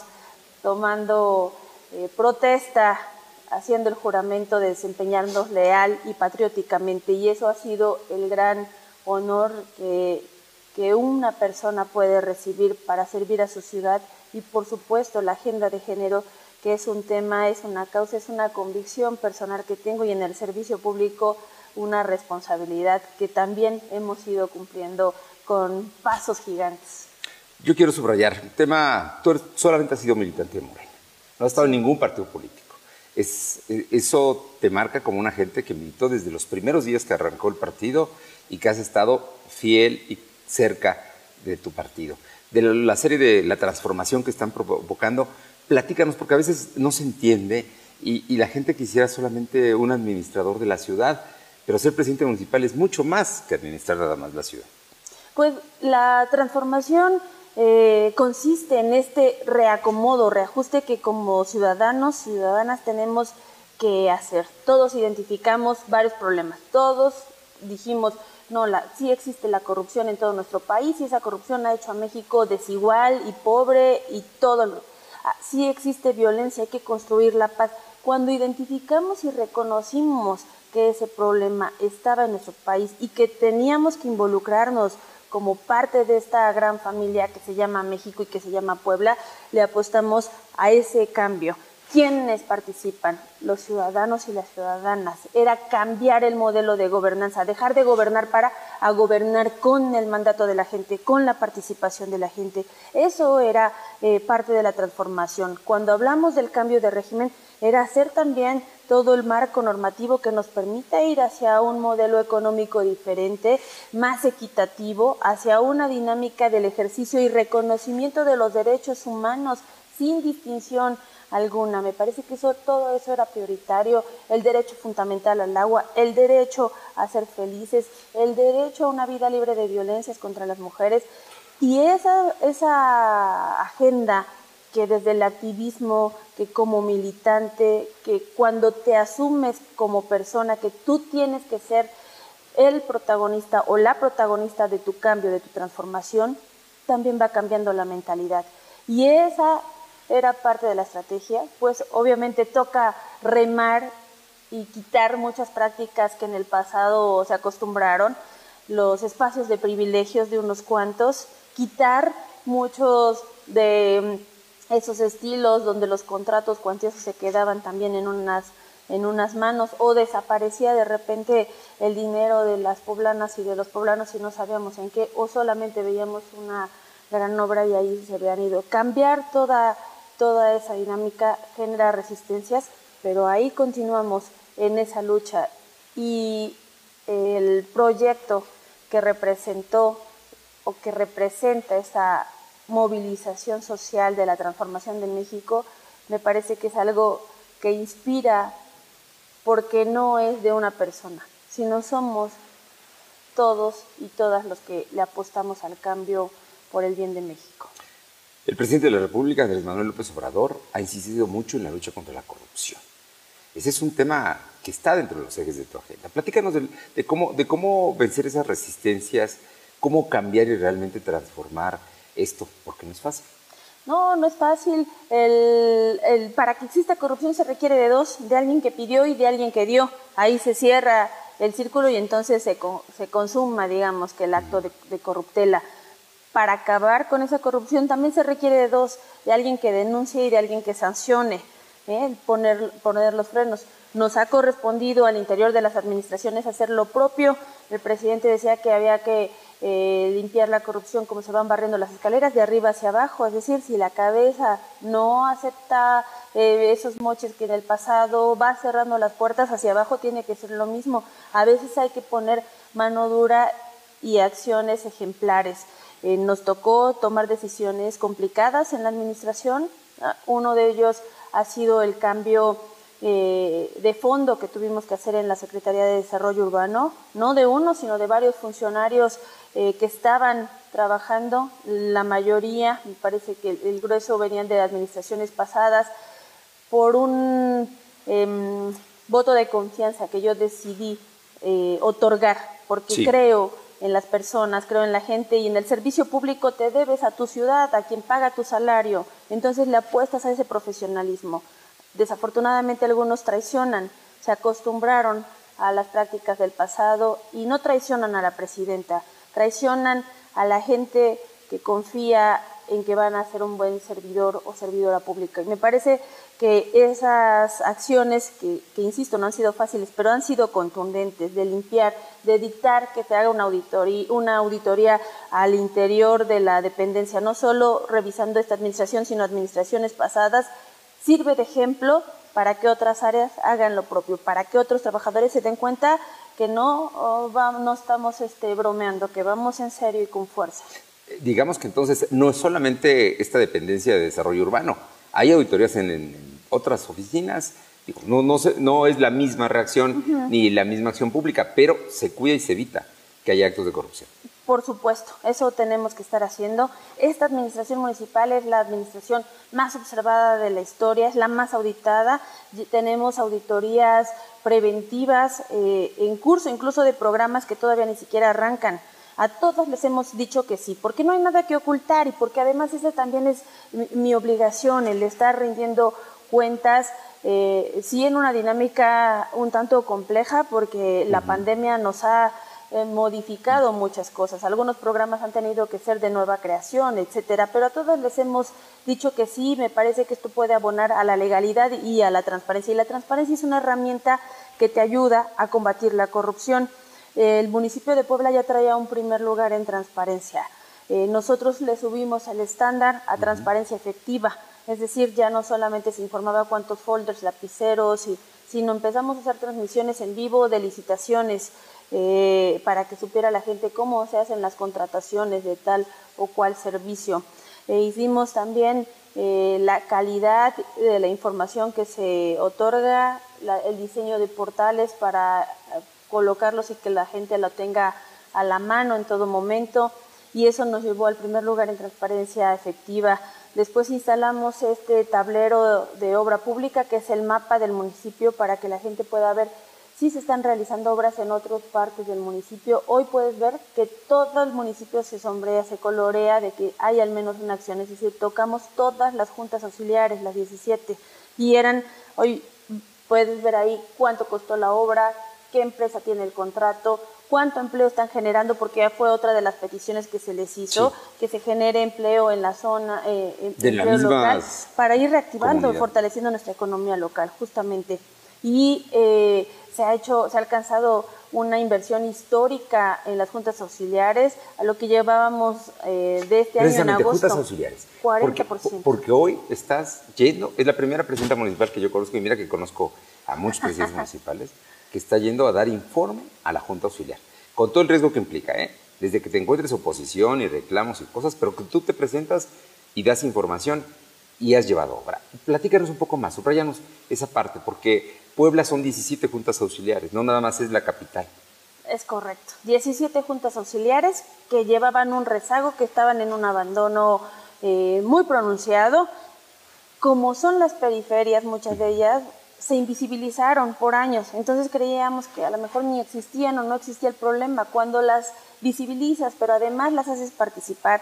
tomando eh, protesta, haciendo el juramento de desempeñarnos leal y patrióticamente. Y eso ha sido el gran honor que, que una persona puede recibir para servir a su ciudad y por supuesto la agenda de género que es un tema, es una causa, es una convicción personal que tengo y en el servicio público una responsabilidad que también hemos ido cumpliendo con pasos gigantes. Yo quiero subrayar, el tema, tú solamente has sido militante de Morena, no has estado en ningún partido político. Es, eso te marca como una gente que militó desde los primeros días que arrancó el partido y que has estado fiel y cerca de tu partido. De la serie de la transformación que están provocando, platícanos, porque a veces no se entiende y, la gente quisiera solamente un administrador de la ciudad, pero ser presidente municipal es mucho más que administrar nada más la ciudad. Pues la transformación eh, consiste en este reacomodo, reajuste que como ciudadanos, ciudadanas tenemos que hacer. Todos identificamos varios problemas, todos dijimos, no, la, sí existe la corrupción en todo nuestro país y esa corrupción ha hecho a México desigual y pobre y todo Ah, sí existe violencia, hay que construir la paz. Cuando identificamos y reconocimos que ese problema estaba en nuestro país y que teníamos que involucrarnos como parte de esta gran familia que se llama México y que se llama Puebla, le apostamos a ese cambio. ¿Quiénes participan? Los ciudadanos y las ciudadanas. Era cambiar el modelo de gobernanza, dejar de gobernar para gobernar con el mandato de la gente, con la participación de la gente. Eso era eh, parte de la transformación. Cuando hablamos del cambio de régimen, era hacer también todo el marco normativo que nos permita ir hacia un modelo económico diferente, más equitativo, hacia una dinámica del ejercicio y reconocimiento de los derechos humanos sin distinción alguna. Me parece que eso, todo eso era prioritario, el derecho fundamental al agua, el derecho a ser felices, el derecho a una vida libre de violencias contra las mujeres. Y esa, esa agenda que desde el activismo, que como militante, que cuando te asumes como persona, que tú tienes que ser el protagonista o la protagonista de tu cambio, de tu transformación, también va cambiando la mentalidad. Y esa era parte de la estrategia, pues obviamente toca remar y quitar muchas prácticas que en el pasado se acostumbraron, los espacios de privilegios de unos cuantos, quitar muchos de esos estilos donde los contratos cuantiosos se quedaban también en unas en unas manos o desaparecía de repente el dinero de las poblanas y de los poblanos y no sabíamos en qué o solamente veíamos una gran obra y ahí se habían ido. Cambiar toda, toda esa dinámica genera resistencias, pero ahí continuamos en esa lucha y el proyecto que representó o que representa esa movilización social de la transformación de México, me parece que es algo que inspira porque no es de una persona, sino somos todos y todas los que le apostamos al cambio por el bien de México. El presidente de la República, Andrés Manuel López Obrador, ha insistido mucho en la lucha contra la corrupción. Ese es un tema que está dentro de los ejes de tu agenda. Platícanos de, cómo, de cómo vencer esas resistencias, cómo cambiar y realmente transformar esto, porque no es fácil. No, no es fácil. El, para que exista corrupción se requiere de dos, de alguien que pidió y de alguien que dio. Ahí se cierra el círculo y entonces se, se consuma, digamos, que el acto de, corruptela. Para acabar con esa corrupción también se requiere de dos, de alguien que denuncie y de alguien que sancione, ¿eh? poner, poner los frenos. Nos ha correspondido al interior de las administraciones hacer lo propio. El presidente decía que había que eh, limpiar la corrupción como se van barriendo las escaleras de arriba hacia abajo, es decir, si la cabeza no acepta eh, esos moches que en el pasado va cerrando las puertas hacia abajo, tiene que ser lo mismo. A veces hay que poner mano dura y acciones ejemplares. Eh, nos tocó tomar decisiones complicadas en la administración. Ah, uno de ellos ha sido el cambio de fondo que tuvimos que hacer en la Secretaría de Desarrollo Urbano, no de uno, sino de varios funcionarios eh, que estaban trabajando, la mayoría, me parece que el, grueso venían de administraciones pasadas, por un em, voto de confianza que yo decidí eh, otorgar, porque creo en las personas, creo en la gente y en el servicio público te debes a tu ciudad, a quien paga tu salario, entonces le apuestas a ese profesionalismo. Desafortunadamente algunos traicionan, se acostumbraron a las prácticas del pasado y no traicionan a la presidenta traicionan a la gente que confía en que van a ser un buen servidor o servidora pública. Y me parece que esas acciones, que, insisto, no han sido fáciles, pero han sido contundentes, de limpiar, de dictar que te haga una auditoría, una auditoría al interior de la dependencia, no solo revisando esta administración, sino administraciones pasadas, sirve de ejemplo para que otras áreas hagan lo propio, para que otros trabajadores se den cuenta que no, oh, no estamos este, bromeando, que vamos en serio y con fuerza. Digamos que entonces no es solamente esta dependencia de desarrollo urbano, hay auditorías en, otras oficinas, no, no, no, es la misma reacción ni la misma acción pública, pero se cuida y se evita que haya actos de corrupción. Por supuesto, eso tenemos que estar haciendo. Esta administración municipal es la administración más observada de la historia, es la más auditada. Tenemos auditorías preventivas eh, en curso, incluso de programas que todavía ni siquiera arrancan. A todos les hemos dicho que sí, porque no hay nada que ocultar y porque además esa también es mi, obligación, el estar rindiendo cuentas, eh, sí en una dinámica un tanto compleja, porque la pandemia nos ha modificado muchas cosas. Algunos programas han tenido que ser de nueva creación, etcétera, pero a todos les hemos dicho que sí, me parece que esto puede abonar a la legalidad y a la transparencia. Y la transparencia es una herramienta que te ayuda a combatir la corrupción. El municipio de Puebla ya traía un primer lugar en transparencia. Eh, nosotros le subimos el estándar a transparencia efectiva, es decir, ya no solamente se informaba cuántos folders, lapiceros, sino empezamos a hacer transmisiones en vivo de licitaciones, eh, para que supiera la gente cómo se hacen las contrataciones de tal o cual servicio. E hicimos también eh, la calidad de la información que se otorga, el diseño de portales para colocarlos y que la gente lo tenga a la mano en todo momento. Y eso nos llevó al primer lugar en transparencia efectiva. Después instalamos este tablero de obra pública, que es el mapa del municipio, para que la gente pueda ver si se están realizando obras en otras partes del municipio. Hoy puedes ver que todo el municipio se sombrea, se colorea de que hay al menos una acción, es decir, tocamos todas las juntas auxiliares, las 17, y eran, hoy puedes ver ahí cuánto costó la obra, qué empresa tiene el contrato, cuánto empleo están generando, porque ya fue otra de las peticiones que se les hizo, que se genere empleo en la zona, eh, de empleo local, para ir reactivando, comunidad. fortaleciendo nuestra economía local, justamente. Y eh, se ha hecho, se ha alcanzado una inversión histórica en las juntas auxiliares, a lo que llevábamos eh, de este año en agosto. juntas auxiliares. 40%. Porque, porque hoy estás yendo, es la primera presidenta municipal que yo conozco, y mira que conozco a muchos presidentes municipales, que está yendo a dar informe a la junta auxiliar, con todo el riesgo que implica, ¿eh? desde que te encuentres oposición y reclamos y cosas, pero que tú te presentas y das información y has llevado obra. Platícanos un poco más, subrayanos esa parte, porque Puebla son 17 juntas auxiliares, no nada más es la capital. Es correcto. 17 juntas auxiliares que llevaban un rezago, que estaban en un abandono eh, muy pronunciado. Como son las periferias, muchas de ellas se invisibilizaron por años. Entonces creíamos que a lo mejor ni existían o no existía el problema. Cuando las visibilizas, pero además las haces participar,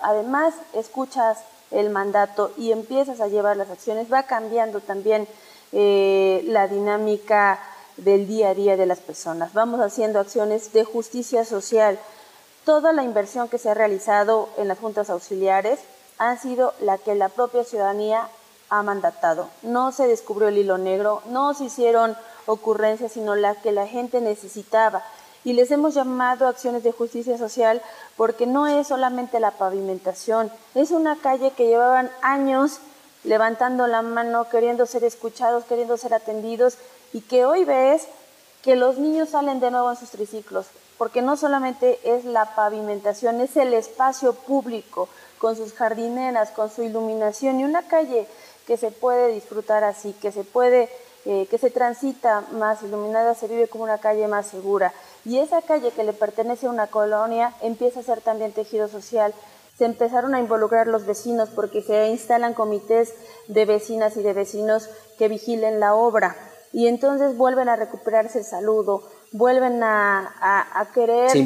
además escuchas el mandato y empiezas a llevar las acciones, va cambiando también eh, la dinámica del día a día de las personas. Vamos haciendo acciones de justicia social. Toda la inversión que se ha realizado en las juntas auxiliares ha sido la que la propia ciudadanía ha mandatado. No se descubrió el hilo negro, no se hicieron ocurrencias, sino la que la gente necesitaba. Y les hemos llamado acciones de justicia social porque no es solamente la pavimentación, es una calle que llevaban años levantando la mano, queriendo ser escuchados, queriendo ser atendidos y que hoy ves que los niños salen de nuevo en sus triciclos, porque no solamente es la pavimentación, es el espacio público con sus jardineras, con su iluminación y una calle que se puede disfrutar así, que se puede, eh, que se transita más iluminada, se vive como una calle más segura. Y esa calle que le pertenece a una colonia empieza a ser también tejido social. Se empezaron a involucrar los vecinos porque se instalan comités de vecinas y de vecinos que vigilen la obra. Y entonces vuelven a recuperarse el saludo, vuelven a, a, a querer Se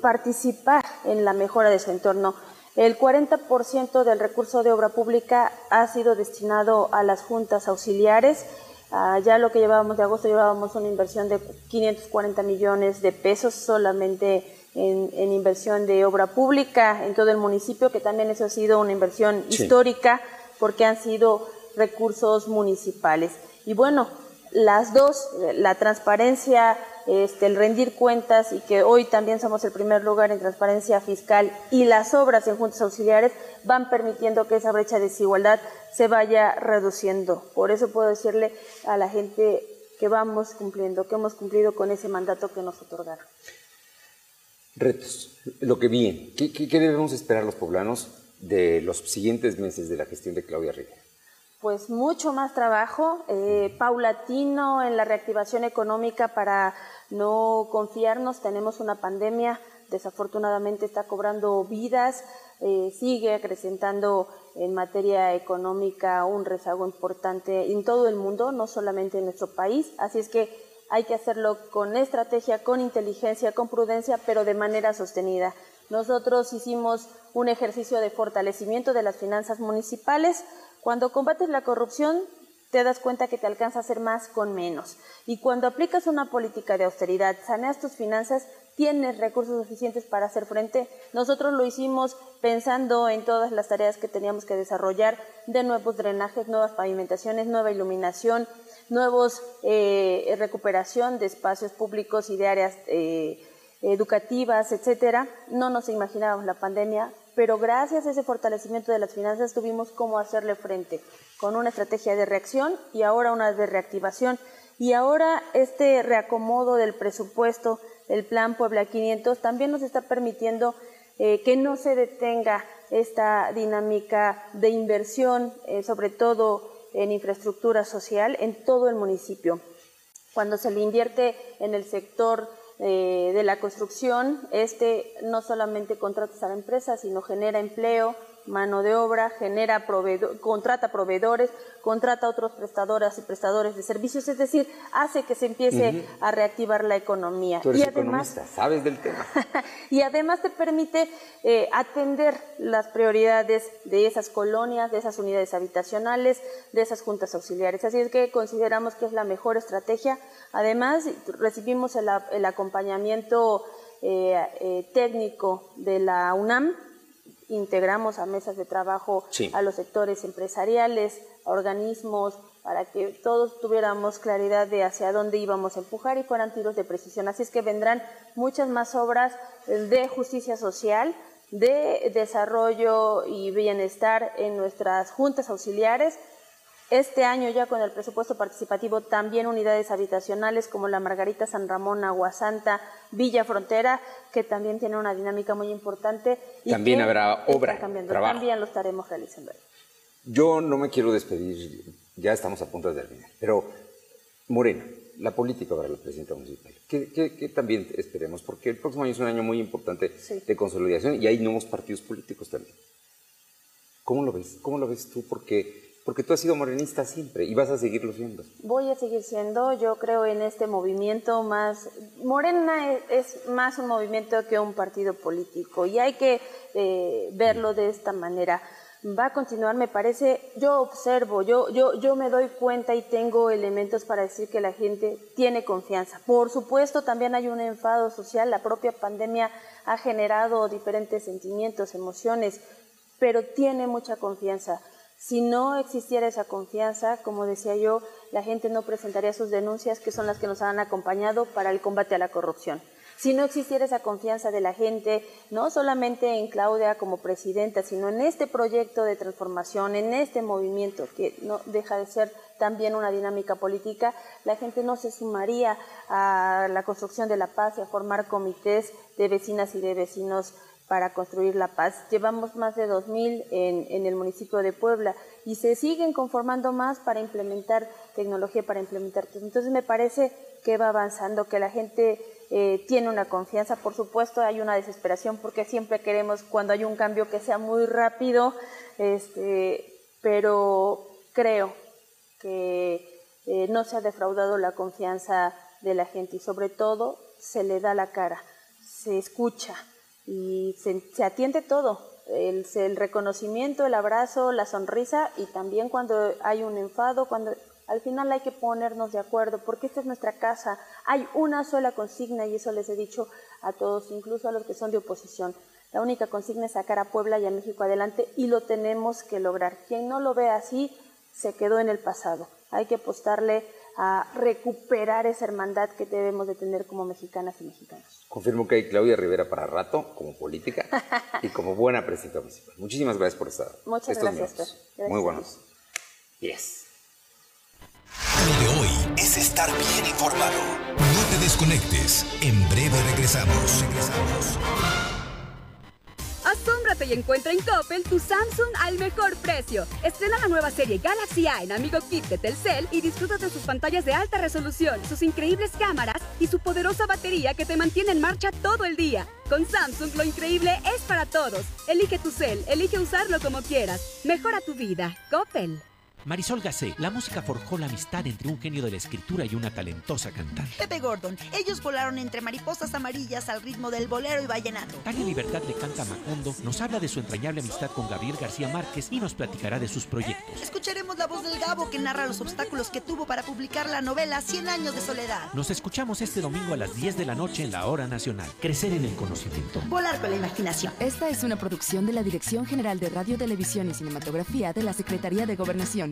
participar en la mejora de su entorno. El 40% del recurso de obra pública ha sido destinado a las juntas auxiliares. Ah, ya lo que llevábamos de agosto, llevábamos una inversión de 540 millones de pesos solamente en, en inversión de obra pública en todo el municipio, que también eso ha sido una inversión Sí. histórica porque han sido recursos municipales. Y bueno, las dos, eh, la transparencia, este, el rendir cuentas y que hoy también somos el primer lugar en transparencia fiscal y las obras en juntas auxiliares van permitiendo que esa brecha de desigualdad se vaya reduciendo. Por eso puedo decirle a la gente que vamos cumpliendo, que hemos cumplido con ese mandato que nos otorgaron. Retos, lo que viene. ¿Qué, qué, debemos esperar los poblanos de los siguientes meses de la gestión de Claudia Rivera? Pues mucho más trabajo, eh, paulatino en la reactivación económica para no confiarnos. Tenemos una pandemia, desafortunadamente está cobrando vidas, eh, sigue acrecentando en materia económica un rezago importante en todo el mundo, no solamente en nuestro país. Así es que hay que hacerlo con estrategia, con inteligencia, con prudencia, pero de manera sostenida. Nosotros hicimos un ejercicio de fortalecimiento de las finanzas municipales. Cuando combates la corrupción, te das cuenta que te alcanza a hacer más con menos. Y cuando aplicas una política de austeridad, saneas tus finanzas, tienes recursos suficientes para hacer frente. Nosotros lo hicimos pensando en todas las tareas que teníamos que desarrollar, de nuevos drenajes, nuevas pavimentaciones, nueva iluminación, nuevos eh, recuperación de espacios públicos y de áreas eh, educativas, etcétera. No nos imaginábamos la pandemia, pero gracias a ese fortalecimiento de las finanzas tuvimos cómo hacerle frente con una estrategia de reacción y ahora una de reactivación. Y ahora este reacomodo del presupuesto, el plan Puebla 500, también nos está permitiendo eh, que no se detenga esta dinámica de inversión, eh, sobre todo en infraestructura social, en todo el municipio. Cuando se le invierte en el sector eh, de la construcción, este no solamente contrata a la empresa, sino genera empleo, mano de obra, genera proveedor, contrata proveedores, contrata a otros prestadoras y prestadores de servicios, es decir, hace que se empiece a reactivar la economía. Tú eres y además, sabes del tema. y además te permite eh, atender las prioridades de esas colonias, de esas unidades habitacionales, de esas juntas auxiliares. Así es que consideramos que es la mejor estrategia. Además, recibimos el, el acompañamiento eh, eh, técnico de la UNAM, integramos a mesas de trabajo Sí. a los sectores empresariales, a organismos, para que todos tuviéramos claridad de hacia dónde íbamos a empujar y fueran tiros de precisión. Así es que vendrán muchas más obras de justicia social, de desarrollo y bienestar en nuestras juntas auxiliares. Este año ya con el presupuesto participativo también unidades habitacionales como la Margarita San Ramón, Aguasanta, Villa Frontera, que también tiene una dinámica muy importante. y También que habrá obra, trabajo. También lo estaremos realizando. Yo no me quiero despedir, ya estamos a punto de terminar, pero Morena, la política para la presidenta municipal, ¿qué, qué- qué también esperemos? Porque el próximo año es un año muy importante Sí. de consolidación y hay nuevos partidos políticos también. ¿Cómo lo ves? ¿Cómo lo ves tú? Porque, porque tú has sido morenista siempre y vas a seguirlo siendo. Voy a seguir siendo, yo creo en este movimiento más, Morena es, es más un movimiento que un partido político y hay que eh, verlo de esta manera. Va a continuar, me parece, yo observo, yo, yo, yo me doy cuenta y tengo elementos para decir que la gente tiene confianza. Por supuesto, también hay un enfado social, la propia pandemia ha generado diferentes sentimientos, emociones, pero tiene mucha confianza. Si no existiera esa confianza, como decía yo, la gente no presentaría sus denuncias, que son las que nos han acompañado para el combate a la corrupción. Si no existiera esa confianza de la gente, no solamente en Claudia como presidenta, sino en este proyecto de transformación, en este movimiento que no deja de ser también una dinámica política, la gente no se sumaría a la construcción de la paz y a formar comités de vecinas y de vecinos para construir la paz. Llevamos más de 2.000 en, en el municipio de Puebla y se siguen conformando más para implementar tecnología, para implementar. Entonces me parece que va avanzando, que la gente eh, tiene una confianza. Por supuesto hay una desesperación porque siempre queremos cuando hay un cambio que sea muy rápido, este, pero creo que eh, no se ha defraudado la confianza de la gente y sobre todo se le da la cara, se escucha y se, se atiende todo, el, el reconocimiento, el abrazo, la sonrisa y también cuando hay un enfado, cuando al final hay que ponernos de acuerdo porque esta es nuestra casa, hay una sola consigna y eso les he dicho a todos, incluso a los que son de oposición. La única consigna es sacar a Puebla y a México adelante y lo tenemos que lograr. Quien no lo ve así se quedó en el pasado. Hay que apostarle a recuperar esa hermandad que debemos de tener como mexicanas y mexicanos. Confirmo que hay Claudia Rivera para rato, como política y como buena presidenta municipal. Muchísimas gracias por estar. Muchas estos gracias. Gracias Muy buenos. Yes. Lo de hoy es estar bien informado. No te desconectes. En breve regresamos. Regresamos. Y encuentra en Coppel tu Samsung al mejor precio. Estrena la nueva serie Galaxy A en Amigo Kit de Telcel y disfruta de sus pantallas de alta resolución, sus increíbles cámaras y su poderosa batería que te mantiene en marcha todo el día. Con Samsung lo increíble es para todos. Elige tu cel, elige usarlo como quieras. Mejora tu vida. Coppel. Marisol Gacé, la música forjó la amistad entre un genio de la escritura y una talentosa cantante. Pepe Gordon. Ellos volaron entre mariposas amarillas al ritmo del bolero y vallenato. Tania Libertad le canta a Macondo, nos habla de su entrañable amistad con Gabriel García Márquez y nos platicará de sus proyectos. Escucharemos la voz del Gabo que narra los obstáculos que tuvo para publicar la novela 100 años de soledad. Nos escuchamos este domingo a las 10 de la noche en la Hora Nacional. Crecer en el conocimiento. Volar con la imaginación. Esta es una producción de la Dirección General de Radio, Televisión y Cinematografía de la Secretaría de Gobernación.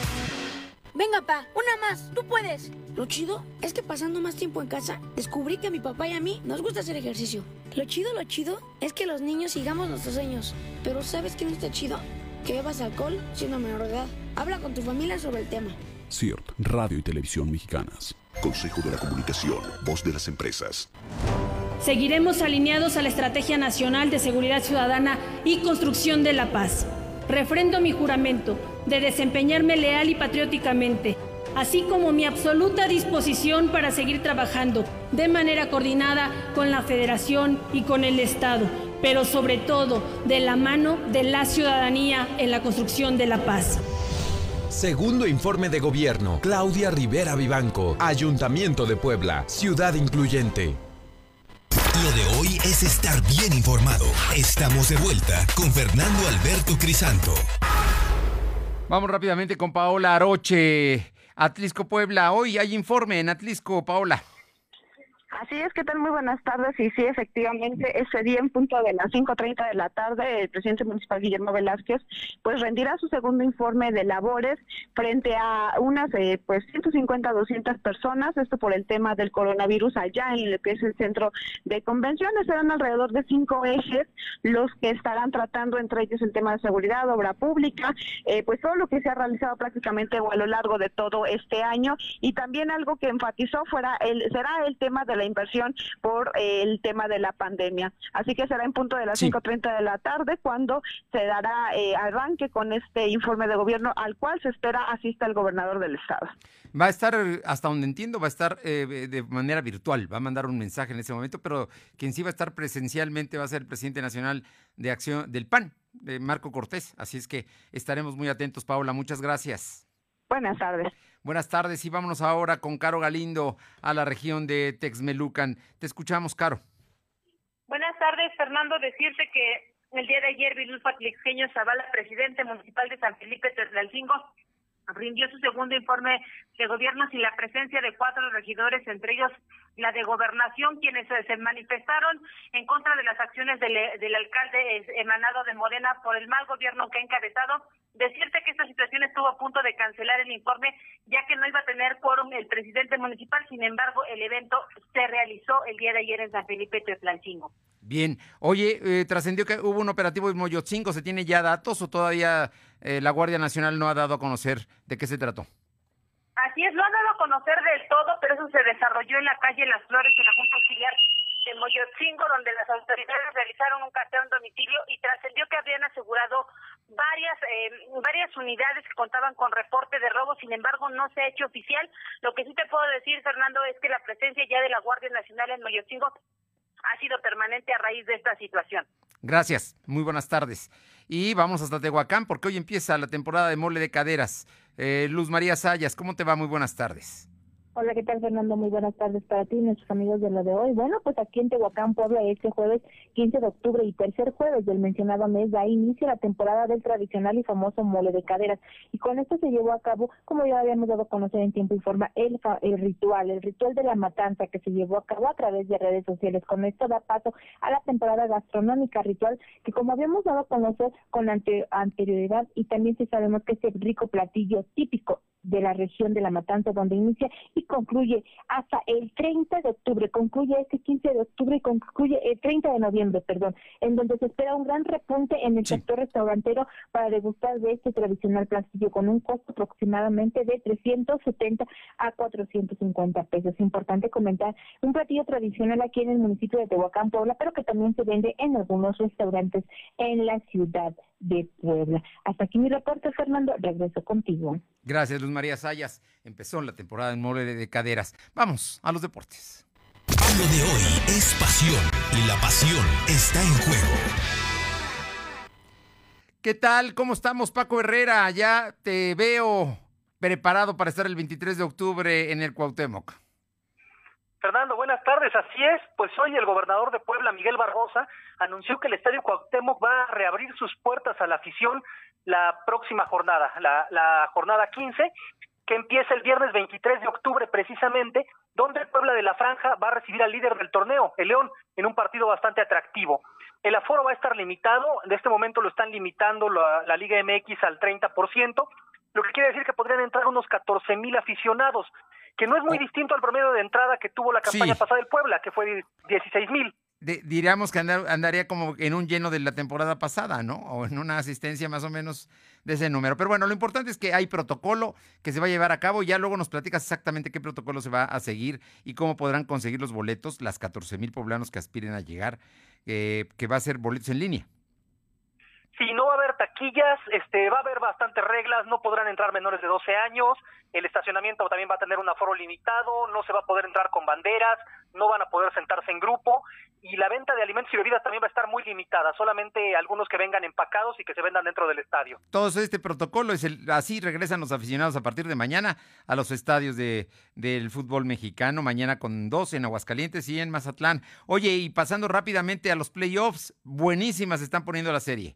Venga, pa, una más, tú puedes. Lo chido es que pasando más tiempo en casa, descubrí que a mi papá y a mí nos gusta hacer ejercicio. Lo chido, lo chido es que los niños sigamos nuestros sueños. Pero ¿sabes qué no está chido? Que bebas alcohol siendo menor de edad. Habla con tu familia sobre el tema. CIRT, Radio y Televisión Mexicanas. Consejo de la Comunicación, voz de las empresas. Seguiremos alineados a la Estrategia Nacional de Seguridad Ciudadana y Construcción de la Paz. Refrendo mi juramento de desempeñarme leal y patrióticamente, así como mi absoluta disposición para seguir trabajando de manera coordinada con la Federación y con el Estado, pero sobre todo de la mano de la ciudadanía en la construcción de la paz. Segundo informe de gobierno. Claudia Rivera Vivanco, Ayuntamiento de Puebla, Ciudad Incluyente. Lo de hoy es estar bien informado. Estamos de vuelta con Fernando Alberto Crisanto. Vamos rápidamente con Paola Aroche, Atlisco Puebla. Hoy hay informe en Atlisco, Paola. Así es, ¿qué tal? Muy buenas tardes. Y sí, efectivamente, ese día en punto de las 5.30 de la tarde, el presidente municipal Guillermo Velázquez, pues rendirá su segundo informe de labores frente a unas, eh, pues, 150, 200 personas, esto por el tema del coronavirus allá en lo que es el centro de convenciones. Serán alrededor de cinco ejes los que estarán tratando, entre ellos el tema de seguridad, obra pública, eh, pues todo lo que se ha realizado prácticamente a lo largo de todo este año. Y también algo que enfatizó fuera el, será el tema de la inversión por eh, el tema de la pandemia. Así que será en punto de las Sí. 5.30 de la tarde cuando se dará eh, arranque con este informe de gobierno al cual se espera asista el gobernador del estado. Va a estar, eh, hasta donde entiendo, va a estar eh, de manera virtual, va a mandar un mensaje en ese momento, pero quien sí va a estar presencialmente va a ser el presidente nacional de acción del PAN, de Marco Cortés. Así es que estaremos muy atentos, Paola. Muchas gracias. Buenas tardes. Buenas tardes y vámonos ahora con Caro Galindo a la región de Texmelucan. Te escuchamos, Caro. Buenas tardes, Fernando. Decirte que el día de ayer Vilulfo Atlixeño Zavala, presidente municipal de San Felipe Tetlalcingo, rindió su segundo informe de gobierno sin la presencia de cuatro regidores, entre ellos la de gobernación, quienes se manifestaron en contra de las acciones del, del alcalde emanado de Morena por el mal gobierno que ha encabezado. Decirte que esta situación estuvo a punto de cancelar el informe, ya que no iba a tener quórum el presidente municipal. Sin embargo, el evento se realizó el día de ayer en San Felipe Tetlalcingo. Bien. Oye, eh, trascendió que hubo un operativo en Moyotzingo. ¿Se tiene ya datos o todavía eh, la Guardia Nacional no ha dado a conocer de qué se trató? Así es, lo han dado a conocer del todo, pero eso se desarrolló en la calle Las Flores, en la Junta Auxiliar de Moyotzingo, donde las autoridades realizaron un cateo en domicilio y trascendió que habían asegurado varias eh, varias unidades que contaban con reporte de robo, sin embargo no se ha hecho oficial. Lo que sí te puedo decir, Fernando, es que la presencia ya de la Guardia Nacional en Moyotzingo ha sido permanente a raíz de esta situación. Gracias, muy buenas tardes. Y vamos hasta Tehuacán porque hoy empieza la temporada de mole de caderas. Eh, Luz María Sayas, ¿cómo te va? Muy buenas tardes. Hola, ¿qué tal, Fernando? Muy buenas tardes para ti y nuestros amigos de lo de hoy. Bueno, pues aquí en Tehuacán, Puebla, este jueves 15 de octubre y tercer jueves del mencionado mes da inicio la temporada del tradicional y famoso mole de caderas. Y con esto se llevó a cabo, como ya habíamos dado a conocer en tiempo y forma, el, el ritual, el ritual de la matanza que se llevó a cabo a través de redes sociales. Con esto da paso a la temporada gastronómica ritual que, como habíamos dado a conocer con ante- anterioridad, y también sí sabemos que este rico platillo típico de la región de La Matanza, donde inicia y concluye hasta el 30 de octubre, concluye este 15 de octubre y concluye el 30 de noviembre, perdón, en donde se espera un gran repunte en el sector restaurantero para degustar de este tradicional platillo con un costo aproximadamente de 370 a 450 pesos. Importante comentar, un platillo tradicional aquí en el municipio de Tehuacán, Puebla, pero que también se vende en algunos restaurantes en la ciudad de Puebla. Hasta aquí mi reporte, Fernando, regreso contigo. Gracias, Luz María Sayas. Empezó la temporada en mole de caderas. Vamos a los deportes. Lo de hoy es pasión y la pasión está en juego. ¿Qué tal? ¿Cómo estamos, Paco Herrera? Ya te veo preparado para estar el 23 de octubre en el Cuauhtémoc. Fernando, buenas tardes. Así es, pues hoy el gobernador de Puebla, Miguel Barbosa, anunció que el Estadio Cuauhtémoc va a reabrir sus puertas a la afición la próxima jornada, la, la jornada 15, que empieza el viernes 23 de octubre precisamente, donde el Puebla de la Franja va a recibir al líder del torneo, el León, en un partido bastante atractivo. El aforo va a estar limitado, en este momento lo están limitando la, la Liga MX al 30%, lo que quiere decir que podrían entrar unos 14 mil aficionados que no es muy distinto al promedio de entrada que tuvo la campaña Sí. pasada del Puebla, que fue 16 mil. De- diríamos que andar- andaría como en un lleno de la temporada pasada, ¿no? O en una asistencia más o menos de ese número. Pero bueno, lo importante es que hay protocolo que se va a llevar a cabo. Ya luego nos platicas exactamente qué protocolo se va a seguir y cómo podrán conseguir los boletos, las 14 mil poblanos que aspiren a llegar, eh, que va a ser boletos en línea. Sí, no va a haber taquillas, este, va a haber bastantes reglas, no podrán entrar menores de 12 años, el estacionamiento también va a tener un aforo limitado, no se va a poder entrar con banderas, no van a poder sentarse en grupo y la venta de alimentos y bebidas también va a estar muy limitada, solamente algunos que vengan empacados y que se vendan dentro del estadio. Todo este protocolo es el, así regresan los aficionados a partir de mañana a los estadios de, del fútbol mexicano, mañana con dos en Aguascalientes y en Mazatlán. Oye, y pasando rápidamente a los playoffs, buenísimas están poniendo la serie.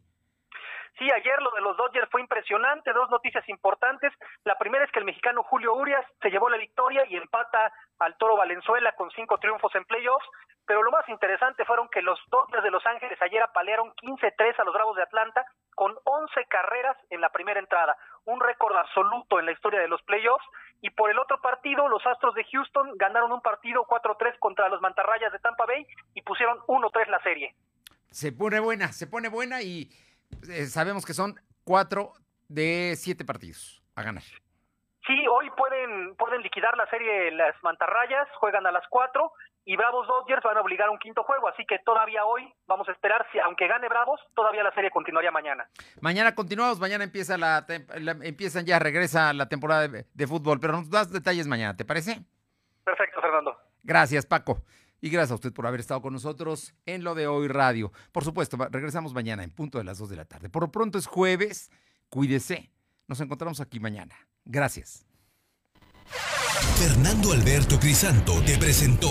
Sí, ayer lo de los Dodgers fue impresionante, dos noticias importantes. La primera es que el mexicano Julio Urias se llevó la victoria y empata al Toro Valenzuela con cinco triunfos en playoffs, pero lo más interesante fueron que los Dodgers de Los Ángeles ayer apalearon 15-3 a los Bravos de Atlanta con 11 carreras en la primera entrada, un récord absoluto en la historia de los playoffs. Y por el otro partido, los Astros de Houston ganaron un partido 4-3 contra los Mantarrayas de Tampa Bay y pusieron 1-3 la serie. Se pone buena, se pone buena y eh, sabemos que son cuatro de siete partidos a ganar. Sí, hoy pueden, pueden liquidar la serie las mantarrayas, juegan a las 4 y Bravos Dodgers van a obligar a un quinto juego, así que todavía hoy vamos a esperar, si aunque gane Bravos, todavía la serie continuaría mañana. Mañana continuamos, mañana empieza la, empiezan ya, regresa la temporada de, de fútbol, pero nos das detalles mañana, ¿te parece? Perfecto, Fernando. Gracias, Paco. Y gracias a usted por haber estado con nosotros en lo de hoy radio. Por supuesto, regresamos mañana en punto de las 2 de la tarde. Por lo pronto es jueves, cuídese. Nos encontramos aquí mañana. Gracias. Fernando Alberto Crisanto te presentó